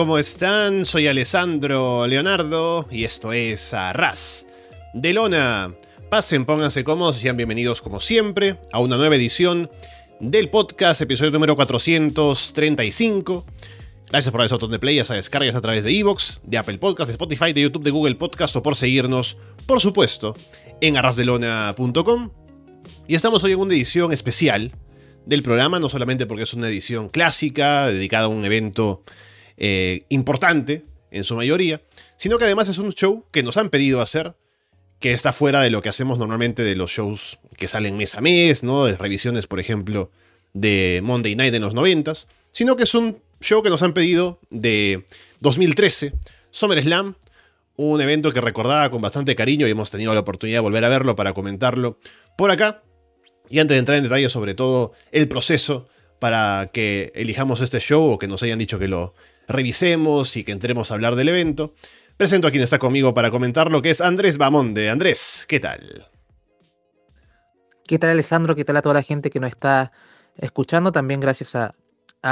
¿cómo están? Soy Alessandro Leonardo y esto es Arras de Lona. Pasen, pónganse cómodos sean bienvenidos como siempre a una nueva edición del podcast, episodio número 435. Gracias por ese botón de play, ya descargas a través de Evox, de Apple Podcast, de Spotify, de YouTube, de Google Podcast o por seguirnos, por supuesto, en arrasdelona.com. Y estamos hoy en una edición especial del programa, no solamente porque es una edición clásica, dedicada a un evento eh, importante en su mayoría, sino que además es un show que nos han pedido hacer, que está fuera de lo que hacemos normalmente de los shows que salen mes a mes, ¿no? De revisiones, por ejemplo, de Monday Night en los 90, sino que es un show que nos han pedido de 2013, SummerSlam, un evento que recordaba con bastante cariño y hemos tenido la oportunidad de volver a verlo para comentarlo por acá. Y antes de entrar en detalle sobre todo el proceso para que elijamos este show o que nos hayan dicho que lo revisemos y que entremos a hablar del evento, presento a quien está conmigo para comentar lo que es Andrés Bamonde. Andrés, ¿qué tal? ¿Qué tal Alessandro? ¿Qué tal a toda la gente que nos está escuchando? También gracias a,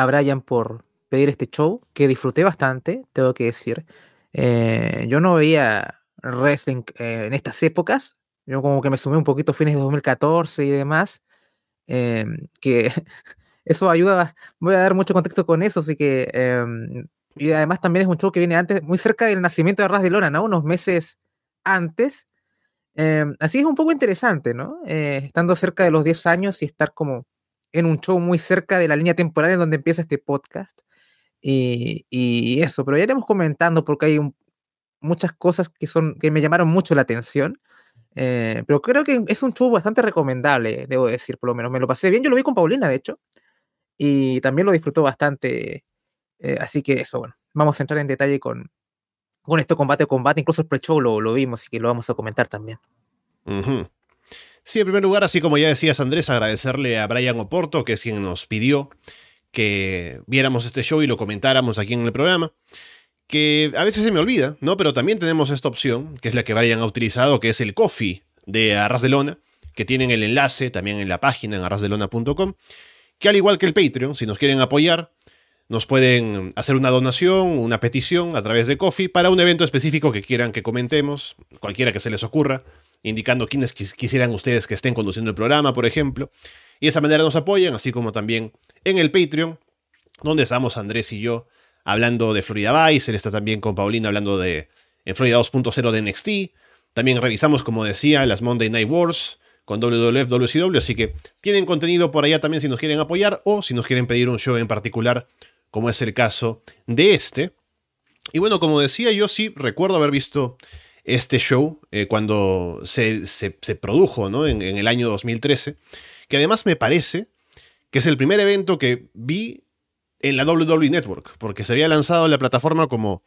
Brian por pedir este show, que disfruté bastante, tengo que decir. Eh, yo no veía wrestling eh, en estas épocas, yo como que me sumé un poquito fines de 2014 y demás, eh, que eso ayuda, voy a dar mucho contexto con eso, así que, em, y además también es un show que viene antes, muy cerca del nacimiento de Ras de Lona, ¿no? Unos meses antes. Em, así es un poco interesante, ¿no? Eh, estando cerca de los 10 años y estar como en un show muy cerca de la línea temporal en donde empieza este podcast. Y, y eso, pero ya iremos comentando porque hay muchas cosas que, son, que me llamaron mucho la atención. Eh, pero creo que es un show bastante recomendable, debo decir, por lo menos. Me lo pasé bien, yo lo vi con Paulina, de hecho y también lo disfrutó bastante. Eh, así que eso, bueno, vamos a entrar en detalle con, con esto combate a combate, incluso el pre-show lo, lo, vimos y que lo vamos a comentar también. Sí, en primer lugar, así como ya decías Andrés, agradecerle a Brian Oporto, que es quien nos pidió que viéramos este show y lo comentáramos aquí en el programa. Que a veces se me olvida, ¿no? Pero también tenemos esta opción, que es la que Brian ha utilizado, que es el coffee de Arras de Lona, que tienen el enlace también en la página en arrasdelona.com que al igual que el Patreon, si nos quieren apoyar, nos pueden hacer una donación, una petición a través de Coffee para un evento específico que quieran que comentemos, cualquiera que se les ocurra, indicando quiénes quisieran ustedes que estén conduciendo el programa, por ejemplo. Y de esa manera nos apoyan, así como también en el Patreon, donde estamos Andrés y yo hablando de Florida Vice, él está también con Paulina hablando de en Florida 2.0 de NXT. También revisamos, como decía, las Monday Night Wars, con WWF, WCW, así que tienen contenido por allá también si nos quieren apoyar o si nos quieren pedir un show en particular, como es el caso de este. Y bueno, como decía, yo sí recuerdo haber visto este show eh, cuando se, produjo ¿no? en, el año 2013, que además me parece que es el primer evento que vi en la WWE Network, porque se había lanzado la plataforma como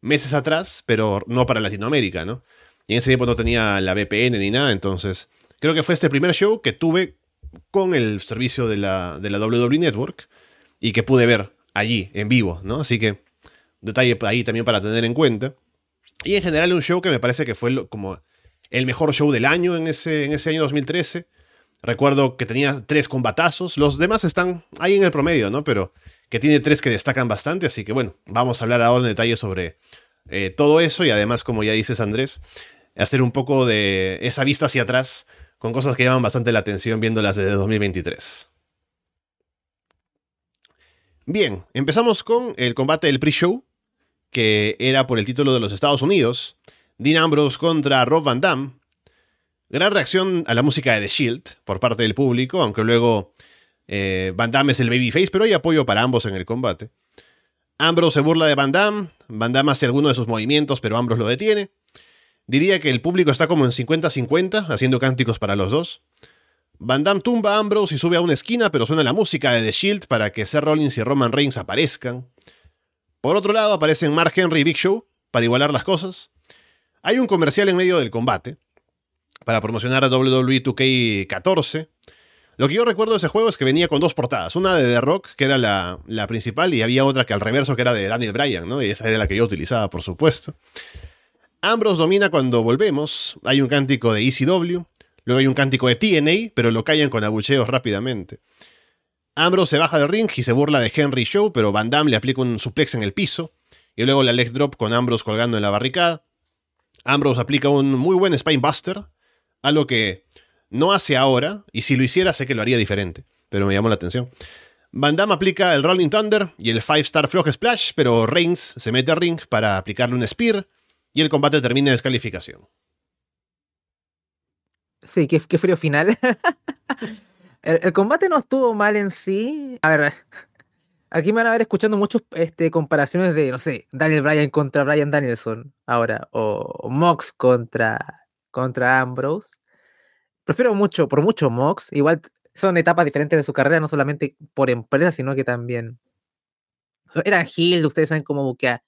meses atrás, pero no para Latinoamérica, ¿no? Y en ese tiempo no tenía la VPN ni nada, entonces Creo que fue este primer show que tuve con el servicio de la, de la WWE Network y que pude ver allí, en vivo, ¿no? Así que detalle ahí también para tener en cuenta. Y en general un show que me parece que fue como el mejor show del año en ese, en ese año 2013. Recuerdo que tenía tres combatazos, los demás están ahí en el promedio, ¿no? Pero que tiene tres que destacan bastante, así que bueno, vamos a hablar ahora en detalle sobre eh, todo eso y además, como ya dices Andrés, hacer un poco de esa vista hacia atrás con cosas que llaman bastante la atención viéndolas desde 2023. Bien, empezamos con el combate del pre-show, que era por el título de los Estados Unidos. Dean Ambrose contra Rob Van Damme. Gran reacción a la música de The Shield por parte del público, aunque luego eh, Van Damme es el babyface, pero hay apoyo para ambos en el combate. Ambrose se burla de Van Damme, Van Damme hace alguno de sus movimientos, pero Ambrose lo detiene. Diría que el público está como en 50-50, haciendo cánticos para los dos. Van Damme tumba a Ambrose y sube a una esquina, pero suena la música de The Shield para que Seth Rollins y Roman Reigns aparezcan. Por otro lado, aparecen Mark Henry y Big Show para igualar las cosas. Hay un comercial en medio del combate para promocionar a WWE 2K14. Lo que yo recuerdo de ese juego es que venía con dos portadas, una de The Rock, que era la, la principal, y había otra que al reverso, que era de Daniel Bryan, ¿no? Y esa era la que yo utilizaba, por supuesto. Ambrose domina cuando volvemos. Hay un cántico de ECW. Luego hay un cántico de TNA, pero lo callan con abucheos rápidamente. Ambrose se baja del ring y se burla de Henry Show, pero Van Damme le aplica un suplex en el piso. Y luego la Lex Drop con Ambrose colgando en la barricada. Ambrose aplica un muy buen Spinebuster, algo que no hace ahora, y si lo hiciera sé que lo haría diferente, pero me llamó la atención. Van Damme aplica el Rolling Thunder y el 5 Star Frog Splash, pero Reigns se mete al ring para aplicarle un Spear y el combate termina en descalificación. Sí, qué, frío final. el, combate no estuvo mal en sí. A ver, aquí me van a ver escuchando muchas este, comparaciones de, no sé, Daniel Bryan contra Bryan Danielson ahora, o, Mox contra, contra Ambrose. Prefiero mucho, por mucho Mox. Igual son etapas diferentes de su carrera, no solamente por empresa, sino que también eran heels, ustedes saben cómo buquea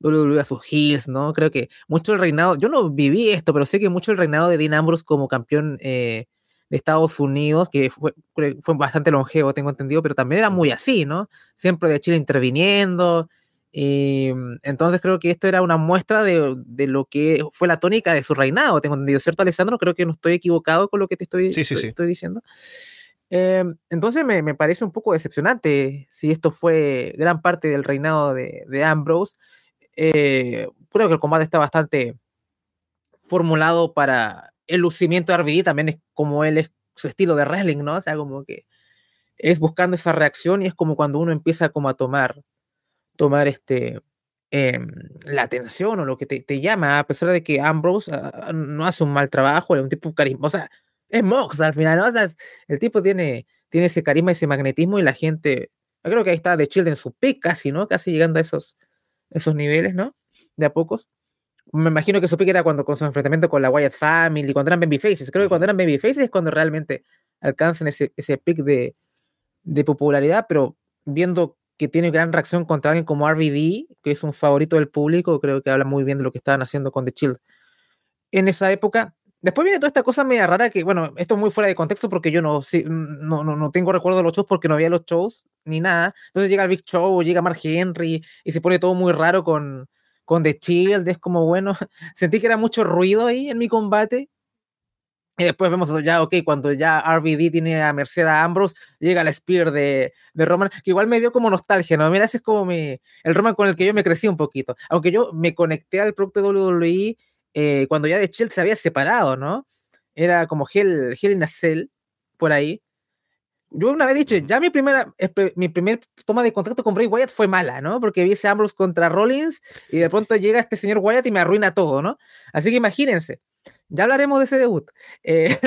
WWE a sus heels, ¿no? Creo que mucho el reinado, yo no viví esto, pero sé que mucho el reinado de Dean Ambrose como campeón eh, de Estados Unidos, que fue, fue bastante longevo, tengo entendido, pero también era muy así, ¿no? Siempre de Chile interviniendo. Y entonces creo que esto era una muestra de, de, lo que fue la tónica de su reinado, tengo entendido, ¿cierto, Alessandro? Creo que no estoy equivocado con lo que te estoy, estoy diciendo. Em, entonces me, me, parece un poco decepcionante si esto fue gran parte del reinado de, de Ambrose. Eh, creo que el combate está bastante formulado para el lucimiento de RVD, también es como él es su estilo de wrestling, ¿no? O sea, como que es buscando esa reacción y es como cuando uno empieza como a tomar, tomar este, em, la atención o lo que te, llama, a pesar de que Ambrose uh, no hace un mal trabajo, es un tipo carisma, o sea, es Mox al final, ¿no? O sea, el tipo tiene, tiene ese carisma, ese magnetismo y la gente, yo creo que ahí está de Child en su pick casi, ¿no? Casi llegando a esos, esos niveles, ¿no? De a pocos. Me imagino que su pick era cuando con su enfrentamiento con la Wyatt Family, cuando eran babyfaces. Creo que cuando eran babyfaces es cuando realmente alcanzan ese, ese pick de, de popularidad, pero viendo que tiene gran reacción contra alguien como RVD, que es un favorito del público, creo que habla muy bien de lo que estaban haciendo con The Child. En esa época, Después viene toda esta cosa media rara que, bueno, esto es muy fuera de contexto porque yo no, no, no, no, tengo recuerdo de los shows porque no había los shows ni nada. Entonces llega el Big Show, llega Mark Henry y se pone todo muy raro con, con The Shield. Es como, bueno, sentí que era mucho ruido ahí en mi combate. Y después vemos ya, ok, cuando ya RVD tiene a Mercedes Ambrose, llega la Spear de, de, Roman, que igual me dio como nostalgia, ¿no? Mira, ese es como mi, el Roman con el que yo me crecí un poquito. Aunque yo me conecté al producto de WWE eh, cuando ya de Shield se había separado, ¿no? Era como Hell, Hell in a Cell, por ahí. Yo una vez he dicho, ya mi primera, mi primer toma de contacto con Bray Wyatt fue mala, ¿no? Porque vi ese Ambrose contra Rollins y de pronto llega este señor Wyatt y me arruina todo, ¿no? Así que imagínense, ya hablaremos de ese debut. Eh,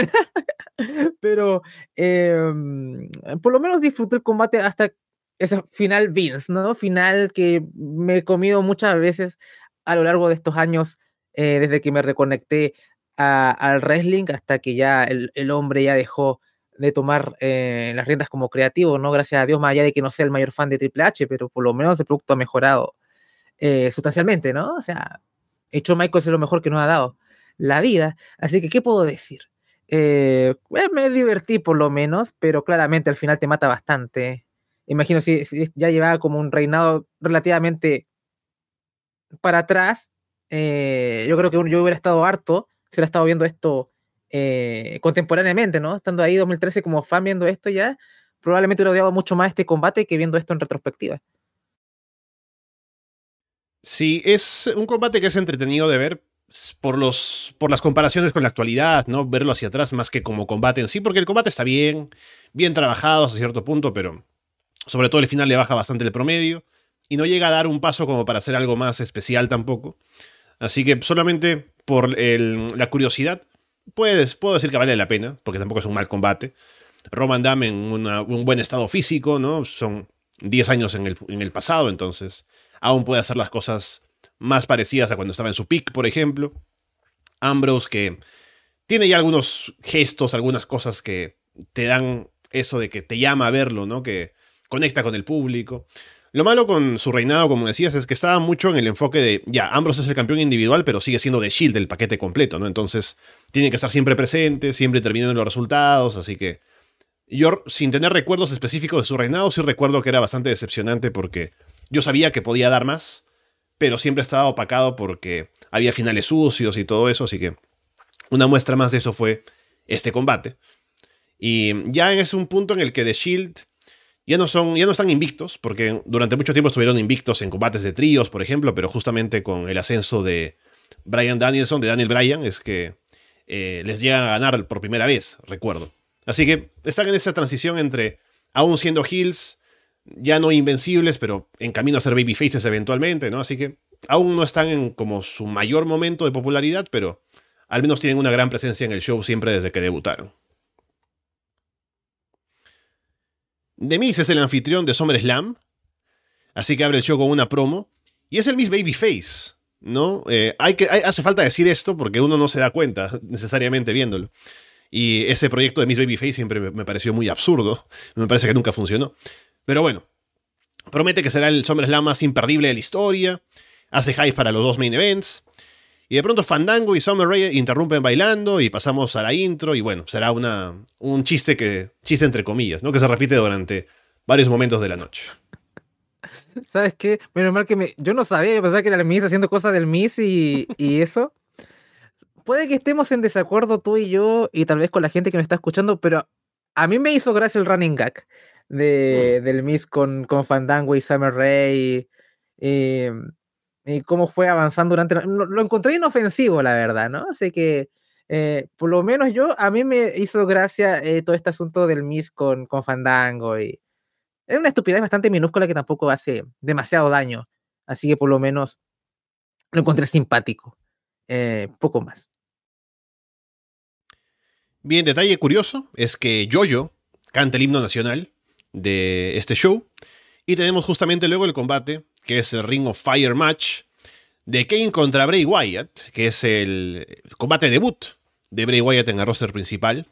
pero em, por lo menos disfruté el combate hasta ese final Vince, ¿no? Final que me he comido muchas veces a lo largo de estos años eh, desde que me reconecté al wrestling hasta que ya el, hombre ya dejó de tomar eh, las riendas como creativo, ¿no? Gracias a Dios, más allá de que no sea el mayor fan de Triple H, pero por lo menos el producto ha mejorado eh, sustancialmente, ¿no? O sea, hecho Michael es lo mejor que nos ha dado la vida. Así que, ¿qué puedo decir? me divertí por lo menos, pero claramente al final te mata bastante. Imagino si ya llevaba como un reinado relativamente para atrás, eh, yo creo que yo hubiera estado harto si hubiera estado viendo esto eh, contemporáneamente, ¿no? Estando ahí 2013 como fan viendo esto ya, probablemente hubiera odiado mucho más este combate que viendo esto en retrospectiva. Sí, es un combate que es entretenido de ver por, los, por las comparaciones con la actualidad, ¿no? Verlo hacia atrás más que como combate en sí, porque el combate está bien, bien trabajado hasta cierto punto, pero sobre todo el final le baja bastante el promedio y no llega a dar un paso como para hacer algo más especial tampoco. Así que solamente por la curiosidad, puedes, puedo decir que vale la pena, porque tampoco es un mal combate. Roman Dam en un buen estado físico, ¿no? Son 10 años en el, en el pasado, entonces aún puede hacer las cosas más parecidas a cuando estaba en su pick, por ejemplo. Ambrose, que tiene ya algunos gestos, algunas cosas que te dan eso de que te llama a verlo, ¿no? Que conecta con el público. Lo malo con su reinado, como decías, es que estaba mucho en el enfoque de, ya, Ambrose es el campeón individual, pero sigue siendo de Shield el paquete completo, ¿no? Entonces, tiene que estar siempre presente, siempre terminando los resultados, así que yo, sin tener recuerdos específicos de su reinado, sí recuerdo que era bastante decepcionante porque yo sabía que podía dar más, pero siempre estaba opacado porque había finales sucios y todo eso, así que una muestra más de eso fue este combate. Y ya es un punto en el que The Shield ya no, son, ya no están invictos, porque durante mucho tiempo estuvieron invictos en combates de tríos, por ejemplo, pero justamente con el ascenso de Brian Danielson, de Daniel Bryan, es que eh, les llegan a ganar por primera vez, recuerdo. Así que están en esa transición entre, aún siendo heels, ya no invencibles, pero en camino a ser babyfaces eventualmente, ¿no? Así que aún no están en como su mayor momento de popularidad, pero al menos tienen una gran presencia en el show siempre desde que debutaron. Demis es el anfitrión de SummerSlam, así que abre el show con una promo, y es el Miss Babyface, ¿no? Eh, hay que, hace falta decir esto porque uno no se da cuenta necesariamente viéndolo. Y ese proyecto de Miss Babyface siempre me pareció muy absurdo, me parece que nunca funcionó. Pero bueno, promete que será el SummerSlam más imperdible de la historia, hace hype para los dos main events, y de pronto Fandango y Summer Rae interrumpen bailando y pasamos a la intro y bueno, será una, un chiste que chiste entre comillas, ¿no? Que se repite durante varios momentos de la noche. ¿Sabes qué? Menos mal que me, yo no sabía, yo pensaba que era el Miss haciendo cosas del Miss y, y eso. Puede que estemos en desacuerdo tú y yo y tal vez con la gente que nos está escuchando, pero a mí me hizo gracia el running gag de, mm. del Miss con, con Fandango y Summer Rae. Y, y cómo fue avanzando durante... Lo, encontré inofensivo, la verdad, ¿no? Así que, eh, por lo menos yo, a mí me hizo gracia eh, todo este asunto del Miss con, con Fandango y... Es una estupidez bastante minúscula que tampoco hace demasiado daño. Así que por lo menos lo encontré simpático. Eh, poco más. Bien, detalle curioso es que Jojo canta el himno nacional de este show y tenemos justamente luego el combate que es el Ring of Fire Match de Kane contra Bray Wyatt, que es el combate debut de Bray Wyatt en el roster principal,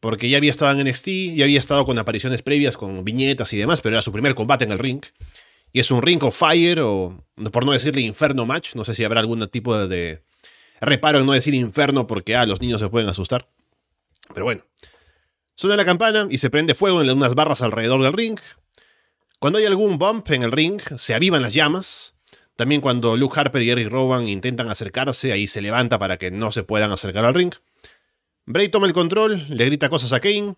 porque ya había estado en NXT, ya había estado con apariciones previas, con viñetas y demás, pero era su primer combate en el ring. Y es un Ring of Fire, o por no decirle Inferno Match, no sé si habrá algún tipo de, reparo en no decir Inferno porque ah, los niños se pueden asustar. Pero bueno. Suena la campana y se prende fuego en unas barras alrededor del ring. Cuando hay algún bump en el ring, se avivan las llamas. También cuando Luke Harper y Eric Rowan intentan acercarse, ahí se levanta para que no se puedan acercar al ring. Bray toma el control, le grita cosas a Kane.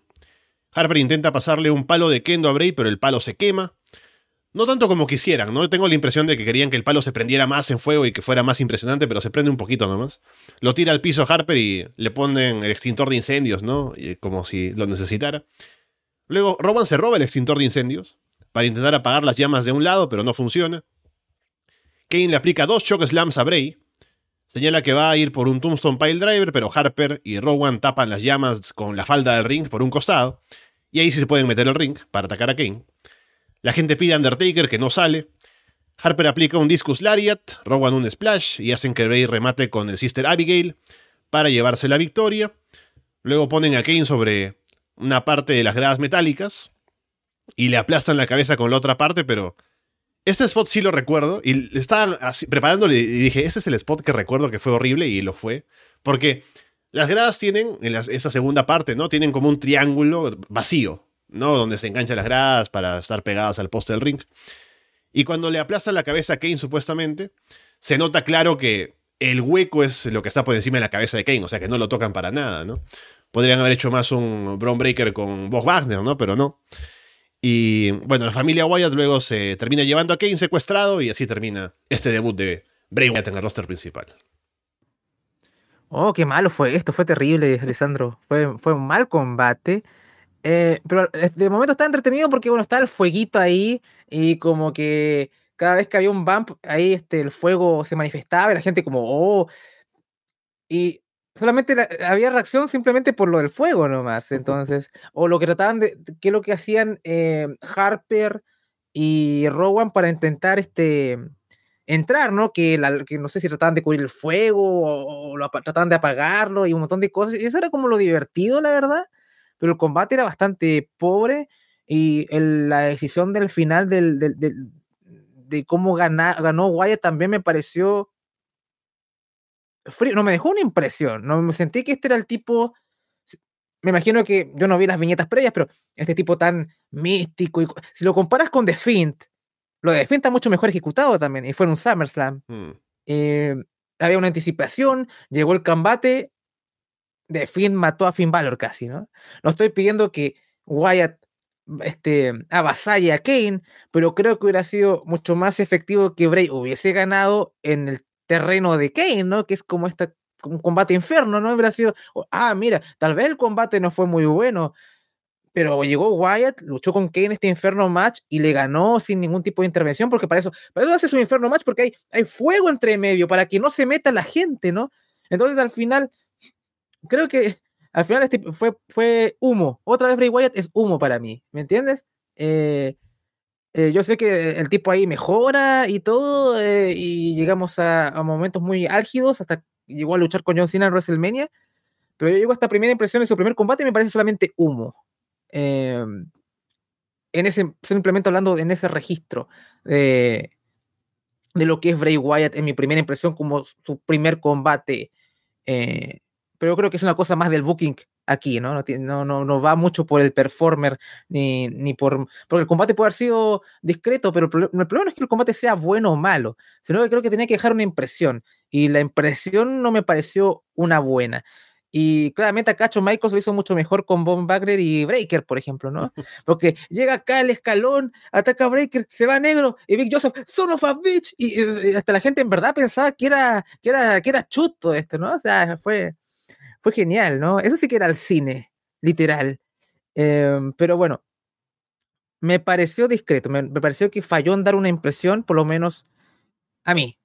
Harper intenta pasarle un palo de kendo a Bray, pero el palo se quema. No tanto como quisieran, ¿no? Tengo la impresión de que querían que el palo se prendiera más en fuego y que fuera más impresionante, pero se prende un poquito nomás. Lo tira al piso Harper y le ponen el extintor de incendios, ¿no? Como si lo necesitara. Luego Rowan se roba el extintor de incendios para intentar apagar las llamas de un lado, pero no funciona. Kane le aplica dos shock slams a Bray. Señala que va a ir por un Tombstone Pile Driver, pero Harper y Rowan tapan las llamas con la falda del ring por un costado. Y ahí sí se pueden meter el ring para atacar a Kane. La gente pide a Undertaker que no sale. Harper aplica un Discus Lariat, Rowan un Splash y hacen que Bray remate con el Sister Abigail para llevarse la victoria. Luego ponen a Kane sobre una parte de las gradas metálicas y le aplastan la cabeza con la otra parte, pero este spot sí lo recuerdo y estaba preparándole y dije, este es el spot que recuerdo que fue horrible y lo fue, porque las gradas tienen, en esa segunda parte, ¿no? Tienen como un triángulo vacío, ¿no? Donde se enganchan las gradas para estar pegadas al poste del ring. Y cuando le aplastan la cabeza a Kane supuestamente, se nota claro que el hueco es lo que está por encima de la cabeza de Kane, o sea que no lo tocan para nada, ¿no? Podrían haber hecho más un Bron Breaker con Bob Wagner, ¿no? Pero no. Y bueno, la familia Wyatt luego se termina llevando a Kane secuestrado y así termina este debut de Bray Wyatt en el roster principal. Oh, qué malo fue esto, fue terrible, Alessandro. Fue, fue un mal combate. Eh, pero eh, de momento está entretenido porque bueno, está el fueguito ahí y como que cada vez que había un bump, ahí este, el fuego se manifestaba y la gente como, oh. Y solamente había reacción simplemente por lo del fuego nomás. Entonces, o lo que trataban de, qué es lo que hacían eh, Harper y Rowan para intentar este entrar, ¿no? Que, que no sé si trataban de cubrir el fuego o, lo, trataban de apagarlo y un montón de cosas. Y eso era como lo divertido, la verdad. Pero el combate era bastante pobre y la decisión del final del, de cómo ganó Wyatt también me pareció frío, no me dejó una impresión, no me sentí que este era el tipo, me imagino que yo no vi las viñetas previas, pero este tipo tan místico, y, si lo comparas con The Fint, lo de The Fint está mucho mejor ejecutado también, y fue en un SummerSlam. Hmm. Eh, había una anticipación, llegó el combate, The Fint mató a Finn Balor casi, ¿no? No estoy pidiendo que Wyatt este, avasalla a Kane, pero creo que hubiera sido mucho más efectivo que Bray hubiese ganado en el terreno de Kane, ¿no? Que es como esta un combate inferno, ¿no? Hubiera sido, ah, mira, tal vez el combate no fue muy bueno, pero llegó Wyatt, luchó con Kane en este inferno match y le ganó sin ningún tipo de intervención, porque para eso, para eso hace su inferno match, porque hay, hay fuego entre medio, para que no se meta la gente, ¿no? Entonces al final, creo que al final este fue, fue humo. Otra vez Bray Wyatt es humo para mí, ¿me entiendes? Eh, eh, yo sé que el tipo ahí mejora y todo, eh, y llegamos a, momentos muy álgidos, hasta llegó a luchar con John Cena en WrestleMania, pero yo llego a esta primera impresión de su primer combate y me parece solamente humo. en ese, simplemente hablando en ese registro de, de lo que es Bray Wyatt en mi primera impresión como su primer combate pero yo creo que es una cosa más del booking aquí, ¿no? No, no, no, va mucho por el performer, ni, ni por... Porque el combate puede haber sido discreto, pero el, problema no es que el combate sea bueno o malo, sino que creo que tenía que dejar una impresión, y la impresión no me pareció una buena. Y claramente a Cacho Michaels lo hizo mucho mejor con Von Wagner y Breaker, por ejemplo, ¿no? Porque llega acá el escalón, ataca a Breaker, se va negro, y Big Joseph, son of a bitch, y, hasta la gente en verdad pensaba que era, que era, que era chuto esto, ¿no? O sea, fue, fue genial, ¿no? Eso sí que era el cine, literal. Em, pero bueno, me pareció discreto, me, pareció que falló en dar una impresión, por lo menos a mí.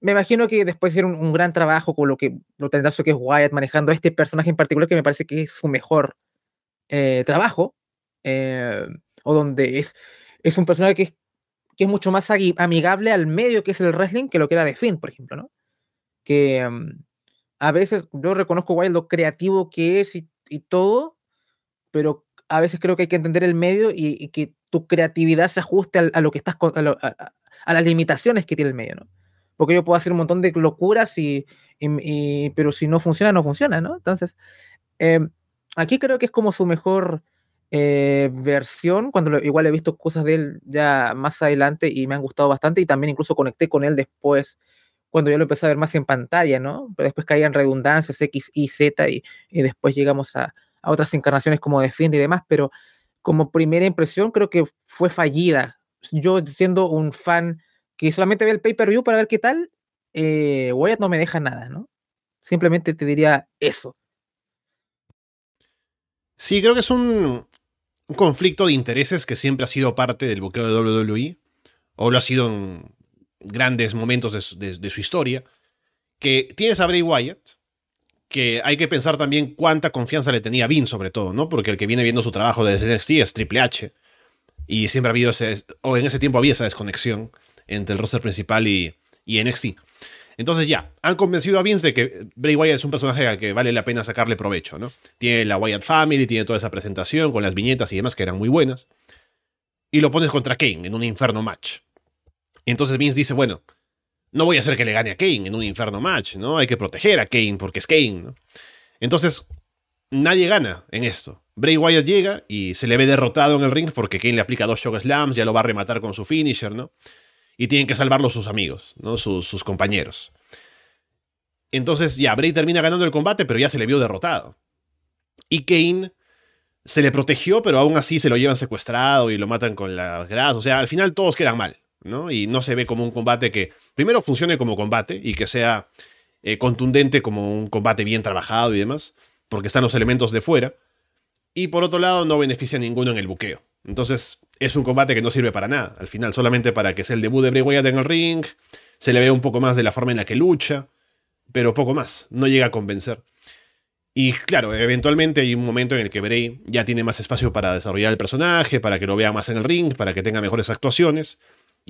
Me imagino que después hicieron un, gran trabajo con lo que lo tendazo que es Wyatt manejando a este personaje en particular, que me parece que es su mejor eh, trabajo, em, o donde es, es un personaje que es, que es mucho más amigable al medio que es el wrestling que lo que era de Finn, por ejemplo, ¿no? Que, em, a veces yo reconozco guay lo creativo que es y, todo, pero a veces creo que hay que entender el medio y, que tu creatividad se ajuste a, lo que estás a, las limitaciones que tiene el medio, ¿no? Porque yo puedo hacer un montón de locuras y, pero si no funciona, no funciona, ¿no? Entonces, em, aquí creo que es como su mejor eh, versión, cuando igual he visto cosas de él ya más adelante y me han gustado bastante y también incluso conecté con él después cuando yo lo empecé a ver más en pantalla, ¿no? Pero después caían redundancias X, Y, Z y, después llegamos a, otras encarnaciones como Defiende y demás, pero como primera impresión creo que fue fallida. Yo siendo un fan que solamente ve el pay-per-view para ver qué tal, eh, Wyatt no me deja nada, ¿no? Simplemente te diría eso. Sí, creo que es un, un conflicto de intereses que siempre ha sido parte del buqueo de WWE, o lo ha sido en grandes momentos de, su historia, que tienes a Bray Wyatt, que hay que pensar también cuánta confianza le tenía Vince sobre todo, ¿no? Porque el que viene viendo su trabajo desde NXT es Triple H, y siempre ha habido ese, o en ese tiempo había esa desconexión entre el roster principal y, y NXT. Entonces ya, han convencido a Vince de que Bray Wyatt es un personaje al que vale la pena sacarle provecho, ¿no? Tiene la Wyatt Family, tiene toda esa presentación con las viñetas y demás que eran muy buenas. Y lo pones contra Kane en un inferno match. Entonces Vince dice, bueno, no voy a hacer que le gane a Kane en un inferno match, ¿no? Hay que proteger a Kane porque es Kane, ¿no? Entonces, nadie gana en esto. Bray Wyatt llega y se le ve derrotado en el ring porque Kane le aplica dos shock slams, ya lo va a rematar con su finisher, ¿no? Y tienen que salvarlo sus amigos, ¿no? Sus, sus compañeros. Entonces, ya, Bray termina ganando el combate, pero ya se le vio derrotado. Y Kane se le protegió, pero aún así se lo llevan secuestrado y lo matan con las grasas. O sea, al final todos quedan mal. Y no se ve como un combate que primero funcione como combate y que sea eh, contundente como un combate bien trabajado y demás, porque están los elementos de fuera. Y por otro lado, no beneficia a ninguno en el buqueo. Entonces, es un combate que no sirve para nada, al final, solamente para que sea el debut de Bray Wyatt en el ring, se le ve un poco más de la forma en la que lucha, pero poco más, no llega a convencer. Y claro, eventualmente hay un momento en el que Bray ya tiene más espacio para desarrollar el personaje, para que lo vea más en el ring, para que tenga mejores actuaciones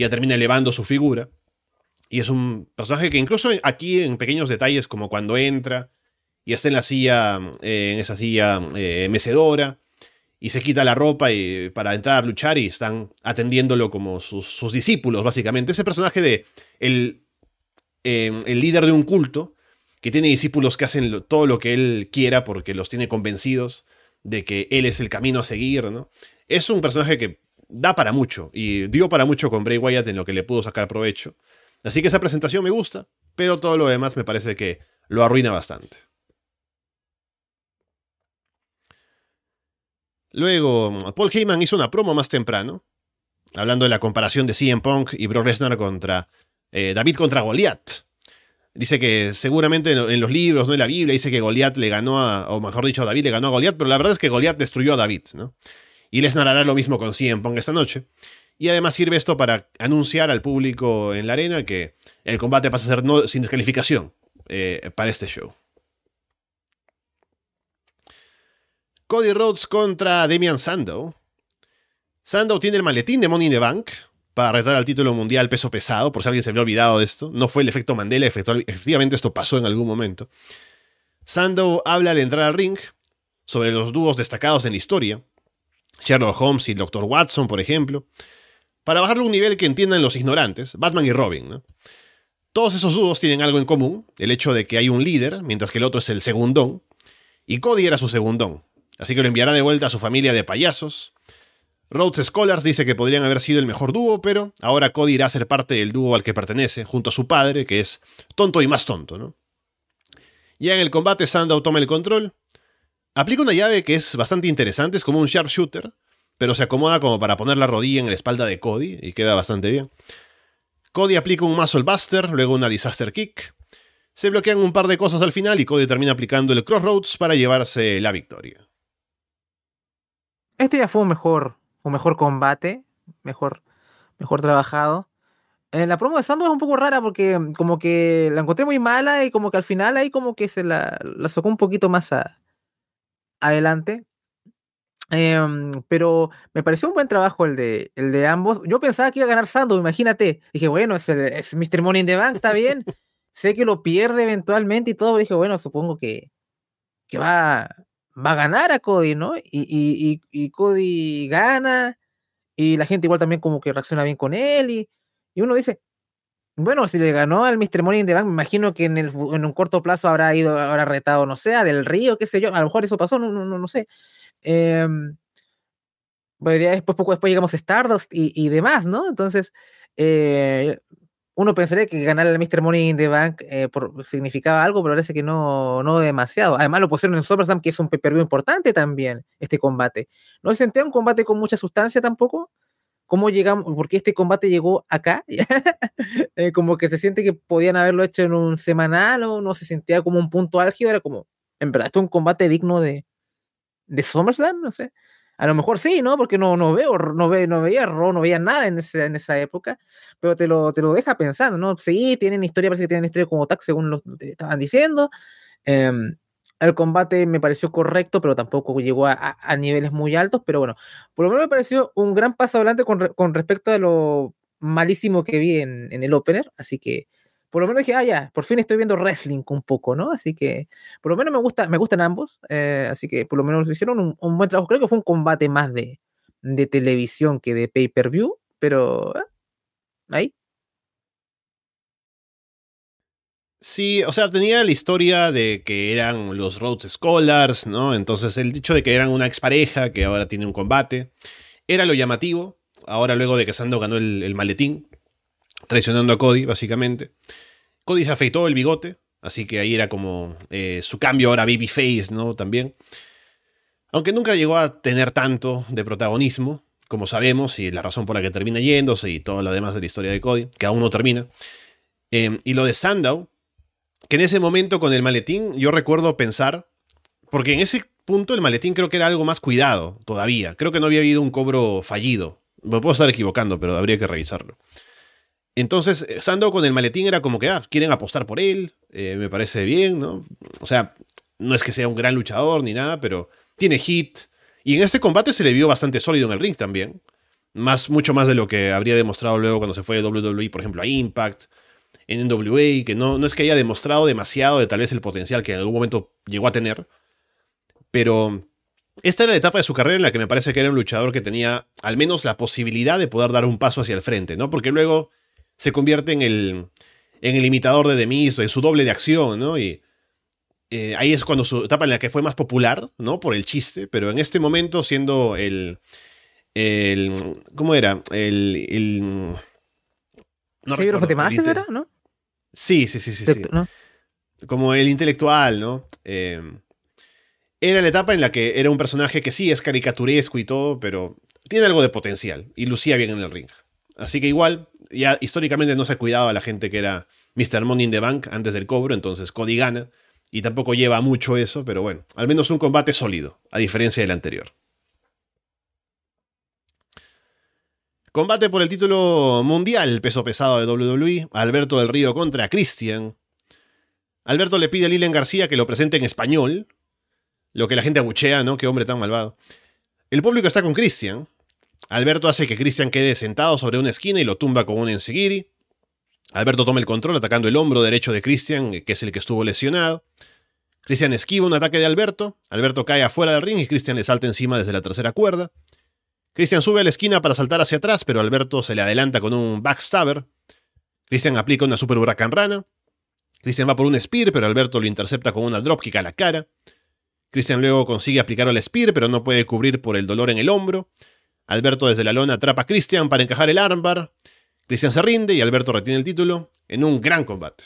ya termina elevando su figura. Y es un personaje que incluso aquí en pequeños detalles, como cuando entra y está en la silla, eh, en esa silla eh, mecedora, y se quita la ropa y, para entrar a luchar y están atendiéndolo como sus, discípulos, básicamente. Ese personaje de el, em, el líder de un culto, que tiene discípulos que hacen todo lo que él quiera porque los tiene convencidos de que él es el camino a seguir, ¿no? Es un personaje que da para mucho y dio para mucho con Bray Wyatt en lo que le pudo sacar provecho. Así que esa presentación me gusta, pero todo lo demás me parece que lo arruina bastante. Luego, Paul Heyman hizo una promo más temprano, hablando de la comparación de CM Punk y Brock Lesnar contra eh, David contra Goliath. Dice que seguramente en los libros, no en la Biblia, dice que Goliath le ganó a, o mejor dicho, David le ganó a Goliath, pero la verdad es que Goliath destruyó a David, ¿no? Y Lesnar hará lo mismo con CM Punk esta noche. Y además sirve esto para anunciar al público en la arena que el combate pasa a ser no, sin descalificación eh, para este show. Cody Rhodes contra Damian Sandow. Sandow tiene el maletín de Money in the Bank para retar al título mundial peso pesado, por si alguien se había olvidado de esto. No fue el efecto Mandela, efectivamente esto pasó en algún momento. Sandow habla al entrar al ring sobre los dúos destacados en la historia, Sherlock Holmes y Dr. Watson, por ejemplo, para bajarle un nivel que entiendan los ignorantes, Batman y Robin. Todos esos dúos tienen algo en común, el hecho de que hay un líder, mientras que el otro es el segundón, y Cody era su segundón, así que lo enviará de vuelta a su familia de payasos. Rhodes Scholars dice que podrían haber sido el mejor dúo, pero ahora Cody irá a ser parte del dúo al que pertenece, junto a su padre, que es tonto y más tonto, ¿no? Ya en el combate, Sandow toma el control, aplica una llave que es bastante interesante, es como un sharpshooter, pero se acomoda como para poner la rodilla en la espalda de Cody y queda bastante bien. Cody aplica un Muscle Buster, luego una Disaster Kick. Se bloquean un par de cosas al final y Cody termina aplicando el Crossroads para llevarse la victoria. Este ya fue un mejor, un mejor combate, mejor, mejor trabajado. En eh, la promo de Sandow es un poco rara porque como que la encontré muy mala y como que al final ahí como que se la, la sacó un poquito más adelante. Em, pero me pareció un buen trabajo el de, el de ambos. Yo pensaba que iba a ganar Sandow, imagínate. Dije, bueno, es, el, es Mr. Money in the Bank, está bien. sé que lo pierde eventualmente y todo. Dije, bueno, supongo que, que va, va a ganar a Cody, ¿no? Y, y, y, Cody gana, y la gente igual también como que reacciona bien con él, y, y uno dice, bueno, si le ganó al Mr. Money in the Bank, me imagino que en, el, en un corto plazo habrá ido, habrá retado, no sé, del Río, qué sé yo, a lo mejor eso pasó, no, no, no, no sé. Eh, después, poco después llegamos a Stardust y, y demás, ¿no? Entonces, eh, uno pensaría que ganar el Mr. Money in the Bank eh, significaba algo, pero parece que no, no demasiado. Además, lo pusieron en SummerSlam, que es un pay importante también, este combate. ¿No se sentía un combate con mucha sustancia tampoco? ¿Cómo llegamos? Porque este combate llegó acá. Eh, como que se siente que podían haberlo hecho en un semanal o no se sentía como un punto álgido. Era como, en verdad, esto es un combate digno de, de SummerSlam, no sé. A lo mejor sí, ¿no? Porque no, no veo, no, ve, no veía Raw, no veía nada en, ese, en esa época, pero te lo, te lo deja pensando, ¿no? Sí, tienen historia, parece que tienen historia como tag, según lo estaban diciendo. Em, el combate me pareció correcto, pero tampoco llegó a, niveles muy altos, pero bueno, por lo menos me pareció un gran paso adelante con, respecto a lo malísimo que vi en, el opener, así que por lo menos dije, ah, ya, por fin estoy viendo wrestling un poco, ¿no? Así que, por lo menos me, gusta, me gustan ambos, eh, así que por lo menos hicieron un, buen trabajo. Creo que fue un combate más de, de televisión que de pay-per-view, pero eh, ahí. Sí, o sea, tenía la historia de que eran los Rhodes Scholars, ¿no? Entonces el dicho de que eran una expareja que ahora tiene un combate, era lo llamativo, ahora luego de que Sando ganó el, maletín, traicionando a Cody, básicamente. Cody se afeitó el bigote, así que ahí era como eh, su cambio ahora babyface, ¿no? También. Aunque nunca llegó a tener tanto de protagonismo, como sabemos, y la razón por la que termina yéndose y todo lo demás de la historia de Cody, que aún no termina. Em, y lo de Sandow, que en ese momento con el maletín yo recuerdo pensar, porque en ese punto el maletín creo que era algo más cuidado todavía. Creo que no había habido un cobro fallido. Me puedo estar equivocando, pero habría que revisarlo. Entonces, eh, Sando con el maletín era como que, ah, quieren apostar por él, eh, me parece bien, ¿no? O sea, no es que sea un gran luchador ni nada, pero tiene hit. Y en este combate se le vio bastante sólido en el ring también. Más, mucho más de lo que habría demostrado luego cuando se fue de WWE, por ejemplo, a Impact, en NWA, que no, no es que haya demostrado demasiado de tal vez el potencial que en algún momento llegó a tener. Pero esta era la etapa de su carrera en la que me parece que era un luchador que tenía al menos la posibilidad de poder dar un paso hacia el frente, ¿no? Porque luego se convierte en el, en el imitador de Demis, en su doble de acción, ¿no? Y eh, ahí es cuando su etapa en la que fue más popular, ¿no? Por el chiste, pero en este momento siendo el... el ¿Cómo era? El... el no ¿Sí, más era, no? Sí, sí, sí, sí. sí. Como el intelectual, ¿no? Eh, era la etapa en la que era un personaje que sí es caricaturesco y todo, pero tiene algo de potencial y lucía bien en el ring. Así que igual, ya históricamente no se ha cuidado a la gente que era Mr. Money in the Bank antes del cobro, entonces Cody gana y tampoco lleva mucho eso, pero bueno, al menos un combate sólido, a diferencia del anterior. Combate por el título mundial peso pesado de WWE, Alberto del Río contra Christian. Alberto le pide a Lilian García que lo presente en español, lo que la gente abuchea, ¿no? Qué hombre tan malvado. El público está con Christian. Alberto hace que Christian quede sentado sobre una esquina y lo tumba con un enseguiri. Alberto toma el control atacando el hombro derecho de Christian, que es el que estuvo lesionado. Christian esquiva un ataque de Alberto. Alberto cae afuera del ring y Christian le salta encima desde la tercera cuerda. Christian sube a la esquina para saltar hacia atrás, pero Alberto se le adelanta con un backstabber. Christian aplica una super huracán rana. Christian va por un spear, pero Alberto lo intercepta con una dropkick a la cara. Christian luego consigue aplicar el spear, pero no puede cubrir por el dolor en el hombro. Alberto desde la lona atrapa a Christian para encajar el armbar. Christian se rinde y Alberto retiene el título en un gran combate.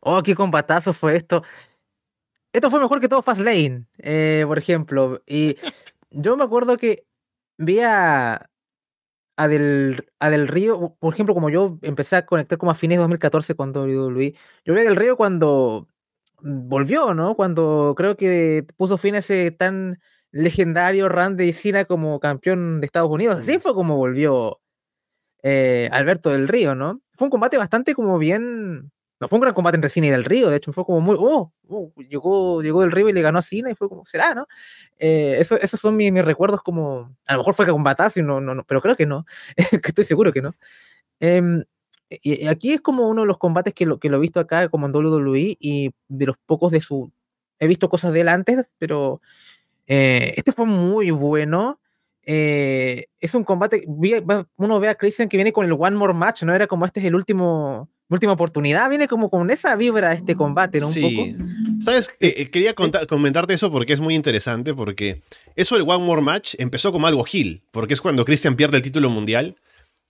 Oh, qué combatazo fue esto. Esto fue mejor que todo Fastlane, eh, por ejemplo. Y yo me acuerdo que vi a, a, del, a Del Río, por ejemplo, como yo empecé a conectar como a fines de 2014 cuando WWE, yo vi a Del Río cuando volvió, ¿no? Cuando creo que puso fin a ese tan legendario run de Cena como campeón de Estados Unidos. Así mm. fue como volvió eh, Alberto del Río, ¿no? Fue un combate bastante como bien... No fue un gran combate entre Cena y del Río, de hecho fue como muy... Oh, oh llegó, llegó del Río y le ganó a Cena y fue como, será, ¿no? Eh, eso, esos son mis, recuerdos como... A lo mejor fue que combatazo, no, no, no, pero creo que no. Estoy seguro que no. Em, y aquí es como uno de los combates que lo, que lo he visto acá como en WWE y de los pocos de su... He visto cosas de él antes, pero eh, este fue muy bueno. Eh, es un combate, uno ve a Christian que viene con el One More Match, ¿no? Era como este es el último, última oportunidad, viene como con esa vibra de este combate, ¿no? Un sí. ¿Sabes? Eh, quería comentarte eso porque es muy interesante, porque eso del One More Match empezó como algo heel, porque es cuando Christian pierde el título mundial